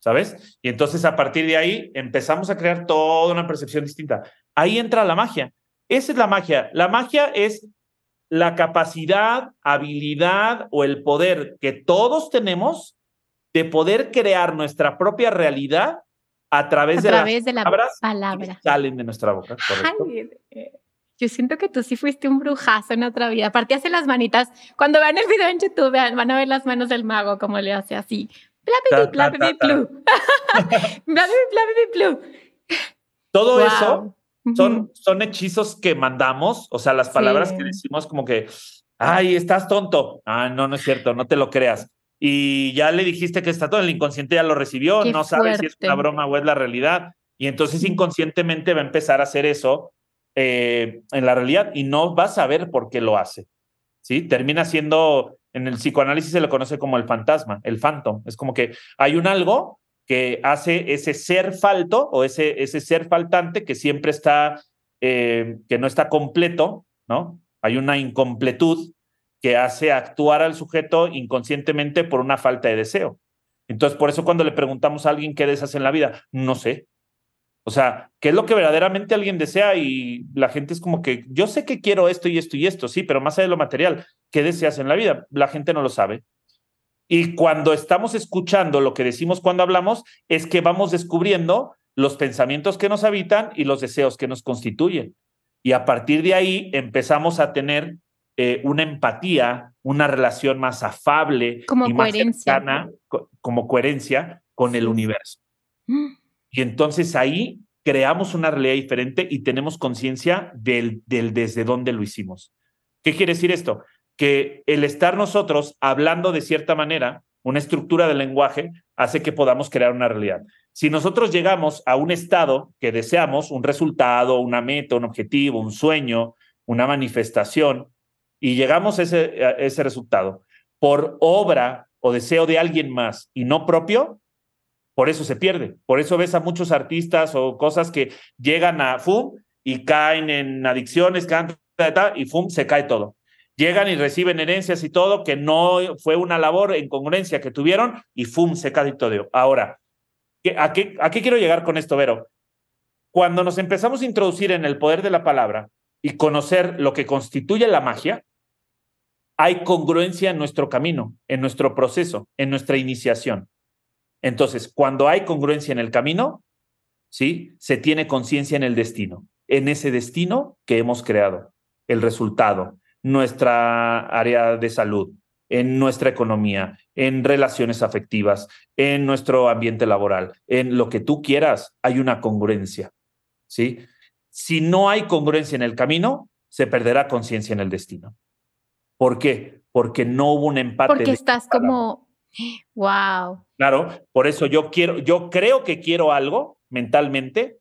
¿Sabes? Y entonces a partir de ahí empezamos a crear toda una percepción distinta. Ahí entra la magia. Esa es la magia. La magia es la capacidad, habilidad o el poder que todos tenemos de poder crear nuestra propia realidad a través, de, las palabras que salen de nuestra boca. Eh, yo siento que tú sí fuiste un brujazo en otra vida. Aparte hace las manitas. Cuando vean el video en YouTube, van a ver las manos del mago como le hace así. [laughs] Todo eso son, son hechizos que mandamos, o sea, las palabras que decimos como que, ay, estás tonto. Ah, no, no es cierto, no te lo creas. Y ya le dijiste que está todo, el inconsciente ya lo recibió, no sabe si es una broma o es la realidad. Y entonces inconscientemente va a empezar a hacer eso eh, en la realidad y no va a saber por qué lo hace. ¿Sí? Termina siendo, en el psicoanálisis se le conoce como el fantasma, el phantom. Es como que hay un algo que hace ese ser falto o ese, ese ser faltante que siempre está, eh, que no está completo, ¿no? Hay una incompletud que hace actuar al sujeto inconscientemente por una falta de deseo. Entonces, por eso cuando le preguntamos a alguien qué deseas en la vida, no sé. O sea, ¿qué es lo que verdaderamente alguien desea? Y la gente es como que, yo sé que quiero esto y esto y esto, sí, pero más allá de lo material, ¿qué deseas en la vida? La gente no lo sabe. Y cuando estamos escuchando lo que decimos cuando hablamos, es que vamos descubriendo los pensamientos que nos habitan y los deseos que nos constituyen. Y a partir de ahí empezamos a tener eh, una empatía, una relación más afable como y más cercana, como coherencia con el universo. [gasps] Mm. Y entonces ahí creamos una realidad diferente y tenemos conciencia del, del desde dónde lo hicimos. ¿Qué quiere decir esto? que el estar nosotros hablando de cierta manera, una estructura del lenguaje, hace que podamos crear una realidad. Si nosotros llegamos a un estado que deseamos, un resultado, una meta, un objetivo, un sueño, una manifestación, y llegamos a ese, ese resultado por obra o deseo de alguien más y no propio, por eso se pierde. Por eso ves a muchos artistas o cosas que llegan a FUM y caen en adicciones, caen, y FUM se cae todo llegan y reciben herencias y todo, que no fue una labor en congruencia que tuvieron y ¡fum! se cae todo. Ahora, ¿a qué, ¿a qué quiero llegar con esto, Vero? Cuando nos empezamos a introducir en el poder de la palabra y conocer lo que constituye la magia, hay congruencia en nuestro camino, en nuestro proceso, en nuestra iniciación. Entonces, cuando hay congruencia en el camino, ¿sí? Se tiene conciencia en el destino, en ese destino que hemos creado, el resultado, nuestra área de salud, en nuestra economía, en relaciones afectivas, en nuestro ambiente laboral, en lo que tú quieras, hay una congruencia, ¿sí? Si no hay congruencia en el camino, se perderá conciencia en el destino. ¿Por qué? Porque no hubo un empate. Porque estás como, wow. Claro, por eso yo quiero, yo creo que quiero algo mentalmente,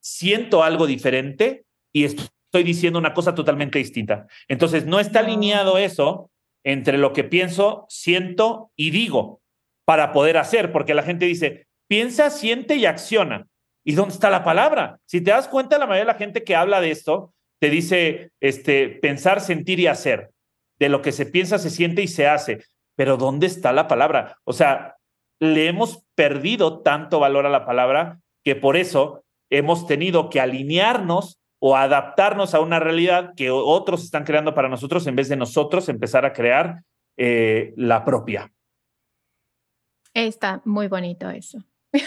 siento algo diferente y estoy diciendo una cosa totalmente distinta. Entonces, no está alineado eso entre lo que pienso, siento y digo para poder hacer, porque la gente dice, piensa, siente y acciona. ¿Y dónde está la palabra? Si te das cuenta, la mayoría de la gente que habla de esto te dice este, pensar, sentir y hacer. De lo que se piensa, se siente y se hace. Pero ¿dónde está la palabra? O sea, le hemos perdido tanto valor a la palabra que por eso hemos tenido que alinearnos o adaptarnos a una realidad que otros están creando para nosotros en vez de nosotros empezar a crear eh, la propia. Está muy bonito eso. [laughs]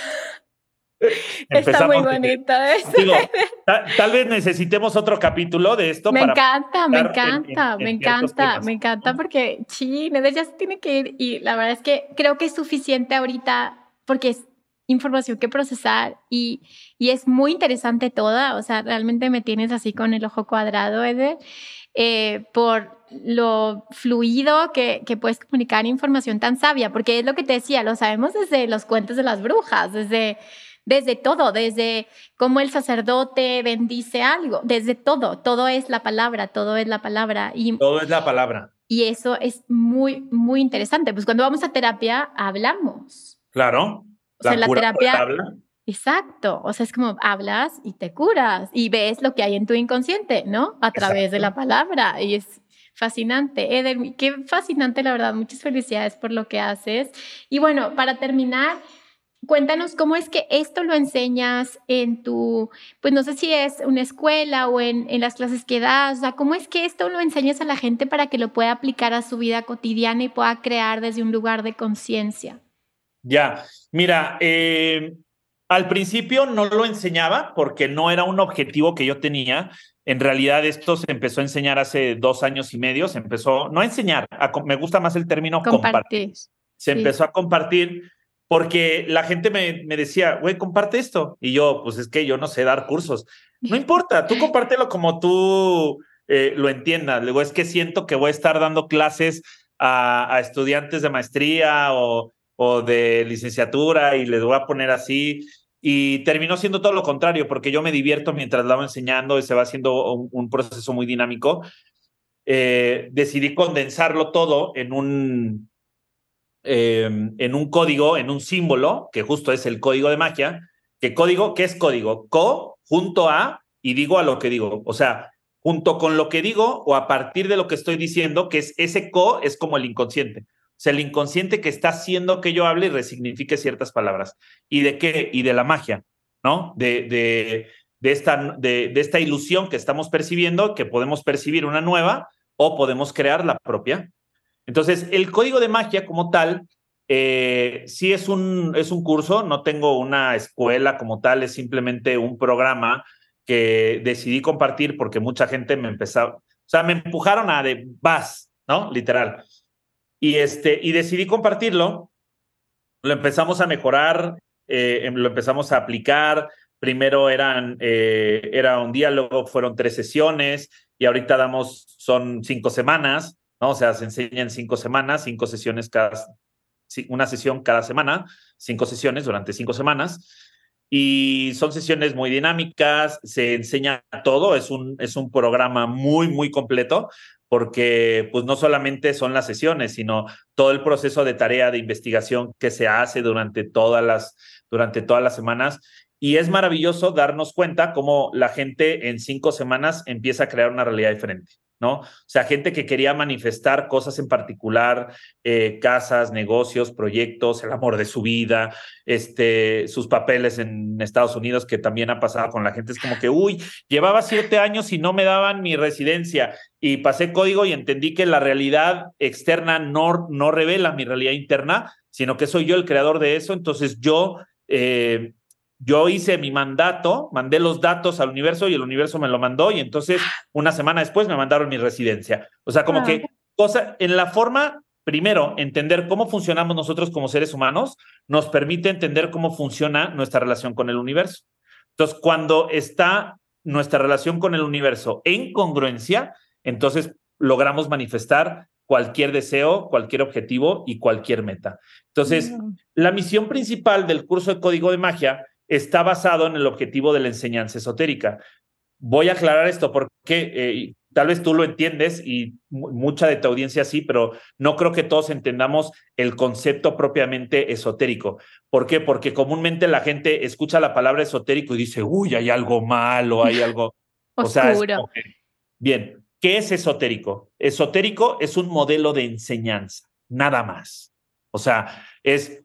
Está muy bonito [laughs] eso. tal, vez necesitemos otro capítulo de esto. Me encanta, me encanta, me encanta, me encanta porque sí, ya se tiene que ir y la verdad es que creo que es suficiente ahorita porque es información que procesar y, y, es muy interesante toda, o sea, realmente me tienes así con el ojo cuadrado, Eder, eh, por lo fluido que, que, puedes comunicar información tan sabia, porque es lo que te decía, lo sabemos desde los cuentos de las brujas, desde, desde todo, desde cómo el sacerdote bendice algo, desde todo, todo es la palabra, todo es la palabra. Y, todo es la palabra. Y eso es muy, muy interesante. Pues cuando vamos a terapia, hablamos. Claro. O sea, la terapia... Exacto, o sea, es como hablas y te curas y ves lo que hay en tu inconsciente, ¿no? A través de la palabra y es fascinante. Eder, qué fascinante, la verdad, muchas felicidades por lo que haces. Y bueno, para terminar, Cuéntanos cómo es que esto lo enseñas en tu, pues no sé si es una escuela o en, en, las clases que das, o sea, cómo es que esto lo enseñas a la gente para que lo pueda aplicar a su vida cotidiana y pueda crear desde un lugar de conciencia. Ya, mira, eh, al principio no lo enseñaba porque no era un objetivo que yo tenía. En realidad esto se empezó a enseñar hace dos años y medio, se empezó, no a enseñar, me gusta más el término compartir. Se empezó a compartir porque la gente me, me decía, güey, comparte esto. Y yo, pues es que yo no sé dar cursos. No [laughs] importa, tú compártelo como tú eh, lo entiendas. Luego es que siento que voy a estar dando clases a, estudiantes de maestría o, o de licenciatura y les voy a poner así. Y terminó siendo todo lo contrario, porque yo me divierto mientras la voy enseñando y se va haciendo un, proceso muy dinámico. Eh, decidí condensarlo todo en un, Em, en un código, en un símbolo, que justo es el código de magia. ¿Qué código? ¿Qué es código? Co junto a y digo a lo que digo. O sea, junto con lo que digo o a partir de lo que estoy diciendo, que es ese co es como el inconsciente. O sea, el inconsciente que está haciendo que yo hable y resignifique ciertas palabras. ¿Y de qué? Y de la magia, ¿no? De, de, de, esta, de, de esta ilusión que estamos percibiendo, que podemos percibir una nueva o podemos crear la propia. Entonces, el código de magia como tal, eh, sí es un, es un curso, no tengo una escuela como tal, es simplemente un programa que decidí compartir porque mucha gente me empezaba, o sea, me empujaron a de vas, ¿no? Literal. Y, este, y decidí compartirlo, lo empezamos a mejorar, eh, em, lo empezamos a aplicar, primero eran, eh, era un día, luego fueron tres sesiones y ahorita damos, son cinco semanas. ¿No? O sea, se enseña en cinco semanas, cinco sesiones cada, una sesión cada semana, cinco sesiones durante cinco semanas. Y son sesiones muy dinámicas, se enseña todo, es un, es un programa muy, muy completo, porque pues no solamente son las sesiones, sino todo el proceso de tarea de investigación que se hace durante todas las, durante todas las semanas. Y es maravilloso darnos cuenta cómo la gente en cinco semanas empieza a crear una realidad diferente. ¿No? O sea, gente que quería manifestar cosas en particular, eh, casas, negocios, proyectos, el amor de su vida, este, sus papeles en Estados Unidos, que también ha pasado con la gente. Es como que, uy, llevaba siete años y no me daban mi residencia y pasé código y entendí que la realidad externa no, no revela mi realidad interna, sino que soy yo el creador de eso. Entonces yo... Eh, yo hice mi mandato, mandé los datos al universo y el universo me lo mandó y entonces una semana después me mandaron mi residencia. O sea, como ah. que cosa en la forma, primero, entender cómo funcionamos nosotros como seres humanos nos permite entender cómo funciona nuestra relación con el universo. Entonces, cuando está nuestra relación con el universo en congruencia, entonces logramos manifestar cualquier deseo, cualquier objetivo y cualquier meta. Entonces, mm. la misión principal del curso de código de magia está basado en el objetivo de la enseñanza esotérica. Voy a aclarar esto porque eh, tal vez tú lo entiendes y mucha de tu audiencia sí, pero no creo que todos entendamos el concepto propiamente esotérico. ¿Por qué? Porque comúnmente la gente escucha la palabra esotérico y dice, uy, hay algo malo, hay [laughs] algo... o sea, bien, ¿qué es esotérico? Esotérico es un modelo de enseñanza, nada más. O sea, es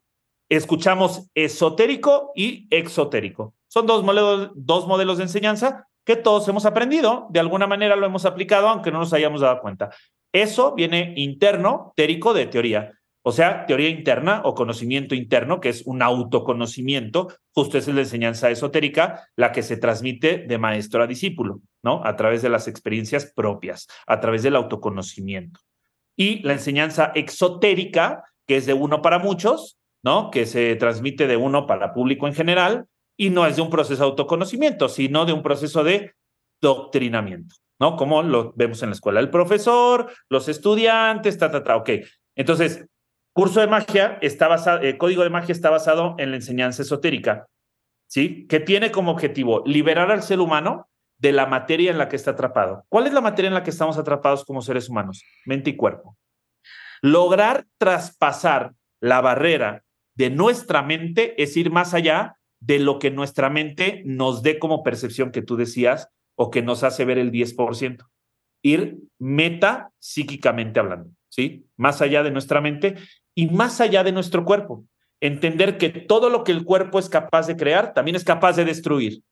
escuchamos esotérico y exotérico. Son dos modelos, dos modelos de enseñanza que todos hemos aprendido, de alguna manera lo hemos aplicado, aunque no nos hayamos dado cuenta. Eso viene interno, térico de teoría, o sea, teoría interna o conocimiento interno, que es un autoconocimiento, justo es la enseñanza esotérica, la que se transmite de maestro a discípulo, ¿no? A través de las experiencias propias, a través del autoconocimiento. Y la enseñanza exotérica, que es de uno para muchos, Que se transmite de uno para público en general y no es de un proceso de autoconocimiento, sino de un proceso de doctrinamiento, ¿no? Como lo vemos en la escuela. El profesor, los estudiantes, ta, ta, ta, ok. Entonces, curso de magia está basado, el código de magia está basado en la enseñanza esotérica. ¿sí? Que tiene como objetivo liberar al ser humano de la materia en la que está atrapado. ¿Cuál es la materia en la que estamos atrapados como seres humanos? Mente y cuerpo. Lograr traspasar la barrera de nuestra mente es ir más allá de lo que nuestra mente nos dé como percepción que tú decías o que nos hace ver el 10%. Ir meta psíquicamente hablando, ¿sí? Más allá de nuestra mente y más allá de nuestro cuerpo. Entender que todo lo que el cuerpo es capaz de crear, también es capaz de destruir.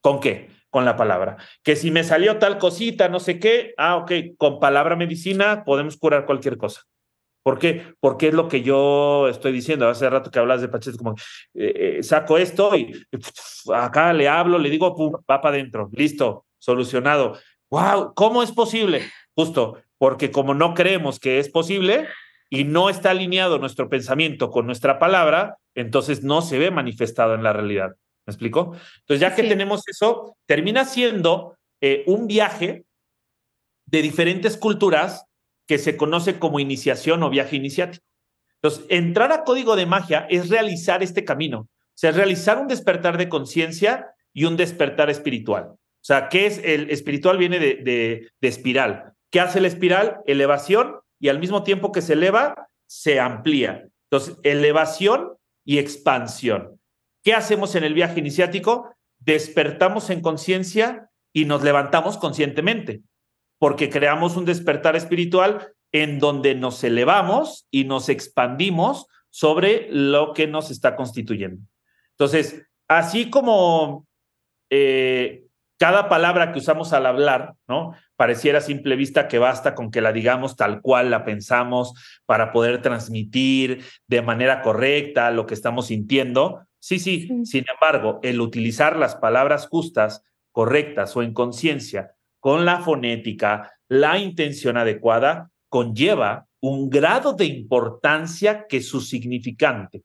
¿Con qué? Con la palabra. Que si me salió tal cosita, no sé qué, ah, ok, con palabra medicina podemos curar cualquier cosa. ¿Por qué? Porque es lo que yo estoy diciendo. Hace rato que hablas de Pachete, como eh, eh, saco esto y acá le hablo, le digo, pum, va para adentro, listo, solucionado. ¡Wow! ¿Cómo es posible? Justo porque como no creemos que es posible y no está alineado nuestro pensamiento con nuestra palabra, entonces no se ve manifestado en la realidad. ¿Me explico? Entonces, ya que tenemos eso, termina siendo eh, un viaje de diferentes culturas que se conoce como iniciación o viaje iniciático. Entonces, entrar a código de magia es realizar este camino, o sea, realizar un despertar de conciencia y un despertar espiritual. O sea, ¿qué es el espiritual? Viene de espiral. ¿Qué hace la espiral? Elevación y al mismo tiempo que se eleva, se amplía. Entonces, elevación y expansión. ¿Qué hacemos en el viaje iniciático? Despertamos en conciencia y nos levantamos conscientemente porque creamos un despertar espiritual en donde nos elevamos y nos expandimos sobre lo que nos está constituyendo. Entonces, así como eh, cada palabra que usamos al hablar, ¿no? Pareciera a simple vista que basta con que la digamos tal cual la pensamos para poder transmitir de manera correcta lo que estamos sintiendo. Sí, sí, sin embargo, el utilizar las palabras justas, correctas o en conciencia con la fonética, la intención adecuada, conlleva un grado de importancia que su significante,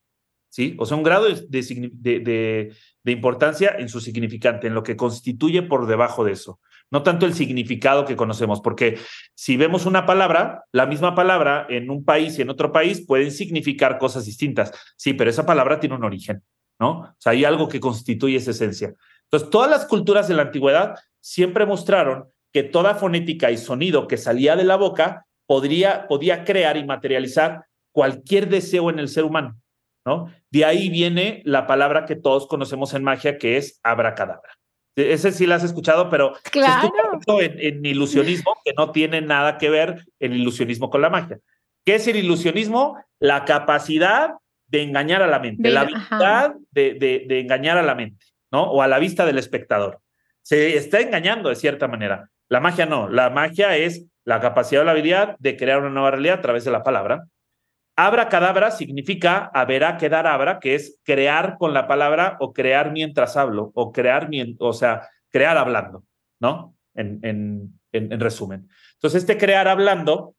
¿sí? O sea, un grado de, importancia en su significante, en lo que constituye por debajo de eso. No tanto el significado que conocemos, porque si vemos una palabra, la misma palabra en un país y en otro país pueden significar cosas distintas. Sí, pero esa palabra tiene un origen, ¿no? O sea, hay algo que constituye esa esencia. Entonces, todas las culturas de la antigüedad siempre mostraron que toda fonética y sonido que salía de la boca podría, podía crear y materializar cualquier deseo en el ser humano, ¿no? De ahí viene la palabra que todos conocemos en magia, que es abracadabra. E, ese sí la has escuchado, pero claro. en, en ilusionismo, que no tiene nada que ver el ilusionismo con la magia. ¿Qué es el ilusionismo? La capacidad de engañar a la mente, la habilidad de, de, de, engañar a la mente, ¿no? O a la vista del espectador se está engañando de cierta manera. La magia no, la magia es la capacidad o la habilidad de crear una nueva realidad a través de la palabra. Abra cadabra significa haberá que dar abra, que es crear con la palabra o crear mientras hablo, o crear, o sea, crear hablando, ¿no? En, en, en resumen. Entonces, este crear hablando,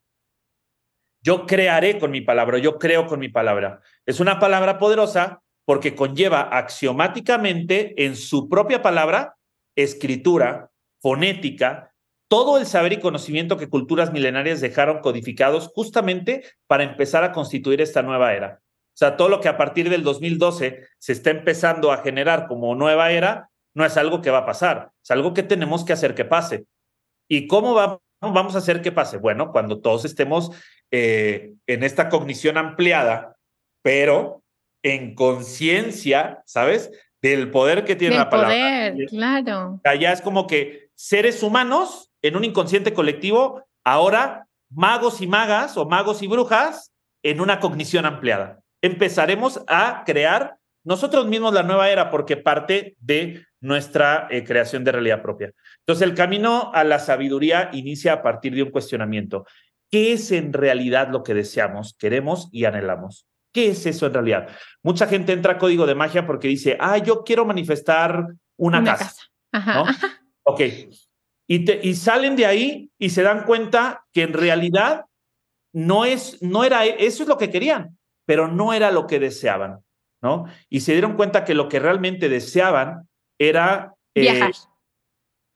yo crearé con mi palabra, yo creo con mi palabra. Es una palabra poderosa porque conlleva axiomáticamente en su propia palabra escritura, fonética, todo el saber y conocimiento que culturas milenarias dejaron codificados justamente para empezar a constituir esta nueva era. O sea, todo lo que a partir del 2012 se está empezando a generar como nueva era, no es algo que va a pasar, es algo que tenemos que hacer que pase. ¿Y cómo vamos a hacer que pase? Bueno, cuando todos estemos eh, en esta cognición ampliada, pero en conciencia, ¿sabes? del poder que tiene la palabra. Poder, claro. Allá es como que seres humanos en un inconsciente colectivo, ahora magos y magas o magos y brujas en una cognición ampliada. Empezaremos a crear nosotros mismos la nueva era porque parte de nuestra eh, creación de realidad propia. Entonces, el camino a la sabiduría inicia a partir de un cuestionamiento. ¿Qué es en realidad lo que deseamos, queremos y anhelamos? ¿Qué es eso en realidad? Mucha gente entra a código de magia porque dice, ah, yo quiero manifestar una, casa. Ajá. Ok. Y, y salen de ahí y se dan cuenta que en realidad no es, no era, eso es lo que querían, pero no era lo que deseaban, ¿no? Y se dieron cuenta que lo que realmente deseaban era... Eh, viajar.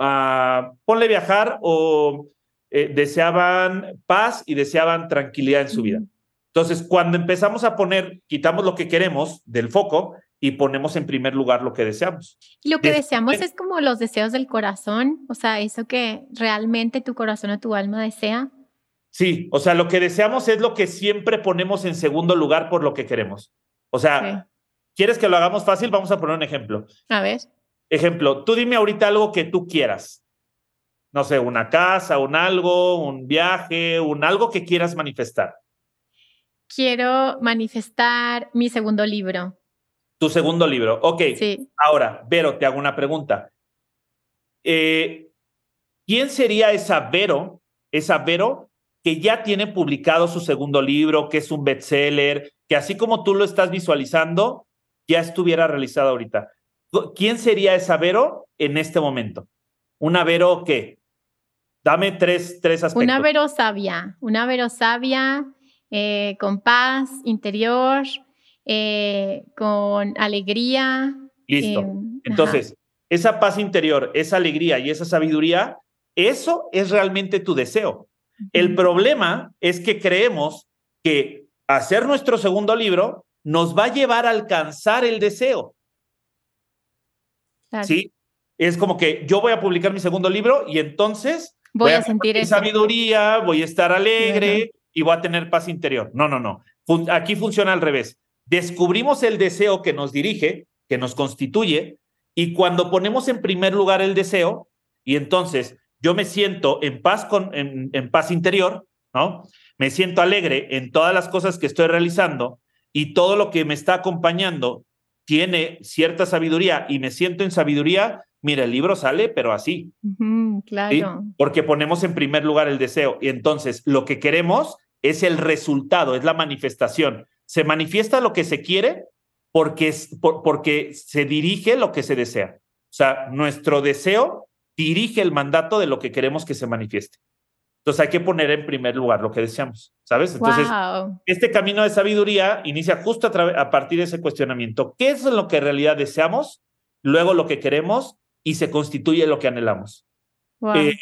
Uh, ponle viajar o eh, deseaban paz y deseaban tranquilidad en su vida. Entonces, cuando empezamos a poner, quitamos lo que queremos del foco y ponemos en primer lugar lo que deseamos. Y lo que deseamos es como los deseos del corazón, o sea, eso que realmente tu corazón o tu alma desea. Sí, o sea, lo que deseamos es lo que siempre ponemos en segundo lugar por lo que queremos. O sea, ¿quieres que lo hagamos fácil? Vamos a poner un ejemplo. A ver. Ejemplo, tú dime ahorita algo que tú quieras. No sé, una casa, un algo, un viaje, un algo que quieras manifestar. Quiero manifestar mi segundo libro. Tu segundo libro. Ok. Sí. Ahora, Vero, te hago una pregunta. Eh, ¿Quién sería esa Vero, esa Vero que ya tiene publicado su segundo libro, que es un bestseller, que así como tú lo estás visualizando, ya estuviera realizado ahorita. ¿Quién sería esa Vero en este momento? ¿Una Vero qué? Dame tres, tres aspectos. Una Vero sabia, una Vero sabia, eh, con paz interior, eh, con alegría. Listo. Eh, Entonces, esa paz interior, esa alegría y esa sabiduría, eso es realmente tu deseo. El problema es que creemos que hacer nuestro segundo libro nos va a llevar a alcanzar el deseo. ¿Sí? Es como que yo voy a publicar mi segundo libro y entonces voy, a sentir sabiduría, voy a estar alegre y voy a tener paz interior. No, no, no. aquí funciona al revés. Descubrimos el deseo que nos dirige, que nos constituye, y cuando ponemos en primer lugar el deseo, y entonces yo me siento en paz, con, en, paz interior, ¿no? Me siento alegre en todas las cosas que estoy realizando y todo lo que me está acompañando tiene cierta sabiduría y me siento en sabiduría, mira, el libro sale, pero así. claro. Porque ponemos en primer lugar el deseo y entonces lo que queremos es el resultado, es la manifestación. Se manifiesta lo que se quiere porque, porque se dirige lo que se desea. O sea, nuestro deseo dirige el mandato de lo que queremos que se manifieste. Entonces hay que poner en primer lugar lo que deseamos, ¿sabes? Entonces, este camino de sabiduría inicia justo a, partir de ese cuestionamiento. ¿Qué es lo que en realidad deseamos? Luego lo que queremos y se constituye lo que anhelamos. Eh,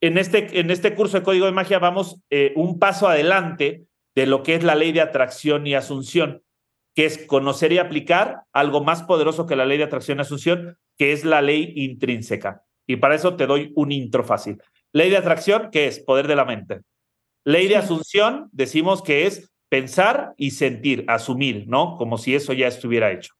en, este, en este curso de Código de Magia vamos eh, un paso adelante de lo que es la ley de atracción y asunción, que es conocer y aplicar algo más poderoso que la ley de atracción y asunción, que es la ley intrínseca. Y para eso te doy un intro fácil. Ley de atracción, ¿qué es? Poder de la mente. Ley de asunción, decimos que es pensar y sentir, asumir, ¿no? Como si eso ya estuviera hecho.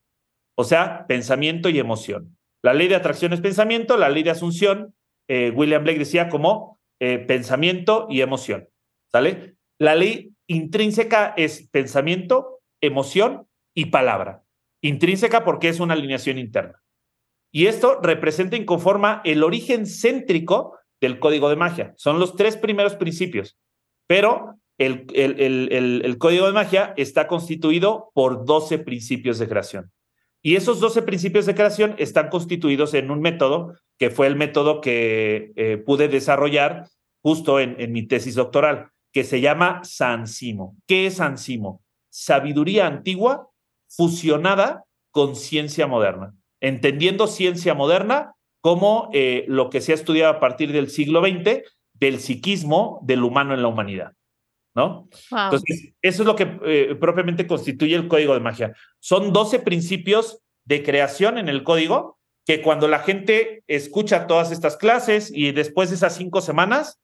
O sea, pensamiento y emoción. La ley de atracción es pensamiento, la ley de asunción, eh, William Blake decía como eh, pensamiento y emoción. ¿Sale? La ley intrínseca es pensamiento, emoción y palabra. Intrínseca porque es una alineación interna. Y esto representa y conforma el origen céntrico del código de magia. Son los tres primeros principios, pero el, el, código de magia está constituido por 12 principios de creación. Y esos 12 principios de creación están constituidos en un método que fue el método que eh, pude desarrollar justo en, mi tesis doctoral, que se llama Sansimo. ¿Qué es Sansimo? Sabiduría antigua fusionada con ciencia moderna entendiendo ciencia moderna como eh, lo que se ha estudiado a partir del siglo XX del psiquismo del humano en la humanidad. ¿No? Entonces, eso es lo que eh, propiamente constituye el código de magia. Son 12 principios de creación en el código que cuando la gente escucha todas estas clases y después de esas cinco semanas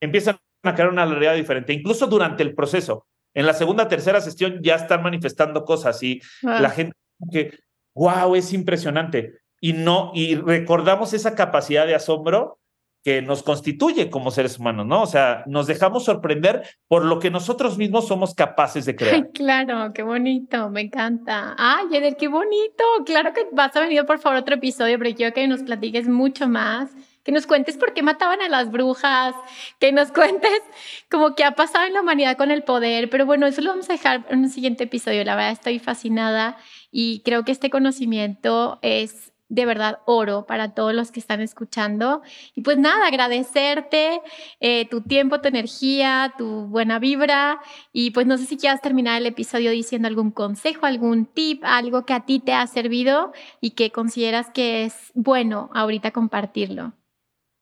empiezan a crear una realidad diferente, incluso durante el proceso. En la segunda, tercera sesión ya están manifestando cosas y la gente que wow, es impresionante. Y no, y recordamos esa capacidad de asombro que nos constituye como seres humanos, ¿no? O sea, nos dejamos sorprender por lo que nosotros mismos somos capaces de crear. Ay, claro, qué bonito, me encanta. Ay, Eder, qué bonito. Claro que vas a venir, por favor, otro episodio, pero quiero que nos platiques mucho más, que nos cuentes por qué mataban a las brujas, que nos [laughs] cuentes como qué ha pasado en la humanidad con el poder, pero bueno, eso lo vamos a dejar en un siguiente episodio. La verdad, estoy fascinada. Y creo que este conocimiento es de verdad oro para todos los que están escuchando. Y pues nada, agradecerte eh, tu tiempo, tu energía, tu buena vibra. Y pues no sé si quieras terminar el episodio diciendo algún consejo, algún tip, algo que a ti te ha servido y que consideras que es bueno ahorita compartirlo.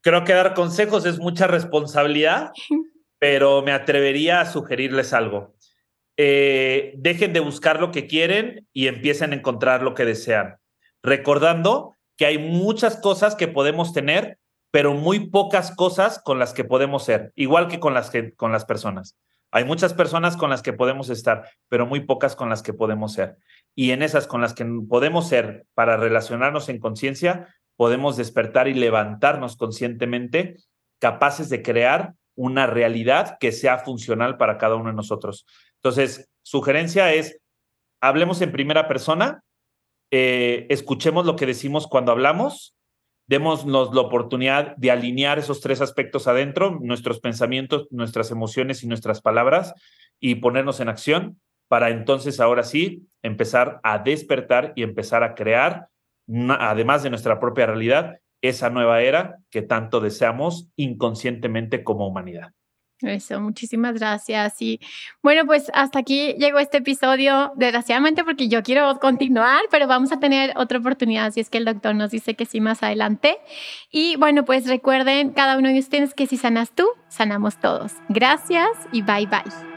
Creo que dar consejos es mucha responsabilidad, [laughs] pero me atrevería a sugerirles algo. eh, dejen de buscar lo que quieren y empiecen a encontrar lo que desean. Recordando que hay muchas cosas que podemos tener, pero muy pocas cosas con las que podemos ser, igual que con las, con las personas. Hay muchas personas con las que podemos estar, pero muy pocas con las que podemos ser. Y en esas con las que podemos ser para relacionarnos en conciencia, podemos despertar y levantarnos conscientemente, capaces de crear una realidad que sea funcional para cada uno de nosotros. Entonces, sugerencia es, hablemos en primera persona, eh, escuchemos lo que decimos cuando hablamos, démonos la oportunidad de alinear esos tres aspectos adentro, nuestros pensamientos, nuestras emociones y nuestras palabras, y ponernos en acción para entonces ahora sí empezar a despertar y empezar a crear, además de nuestra propia realidad, esa nueva era que tanto deseamos inconscientemente como humanidad. Eso, muchísimas gracias. Y bueno, pues hasta aquí llegó este episodio, desgraciadamente porque yo quiero continuar, pero vamos a tener otra oportunidad si es que el doctor nos dice que sí más adelante. Y bueno, pues recuerden cada uno de ustedes que si sanas tú, sanamos todos. Gracias y bye bye.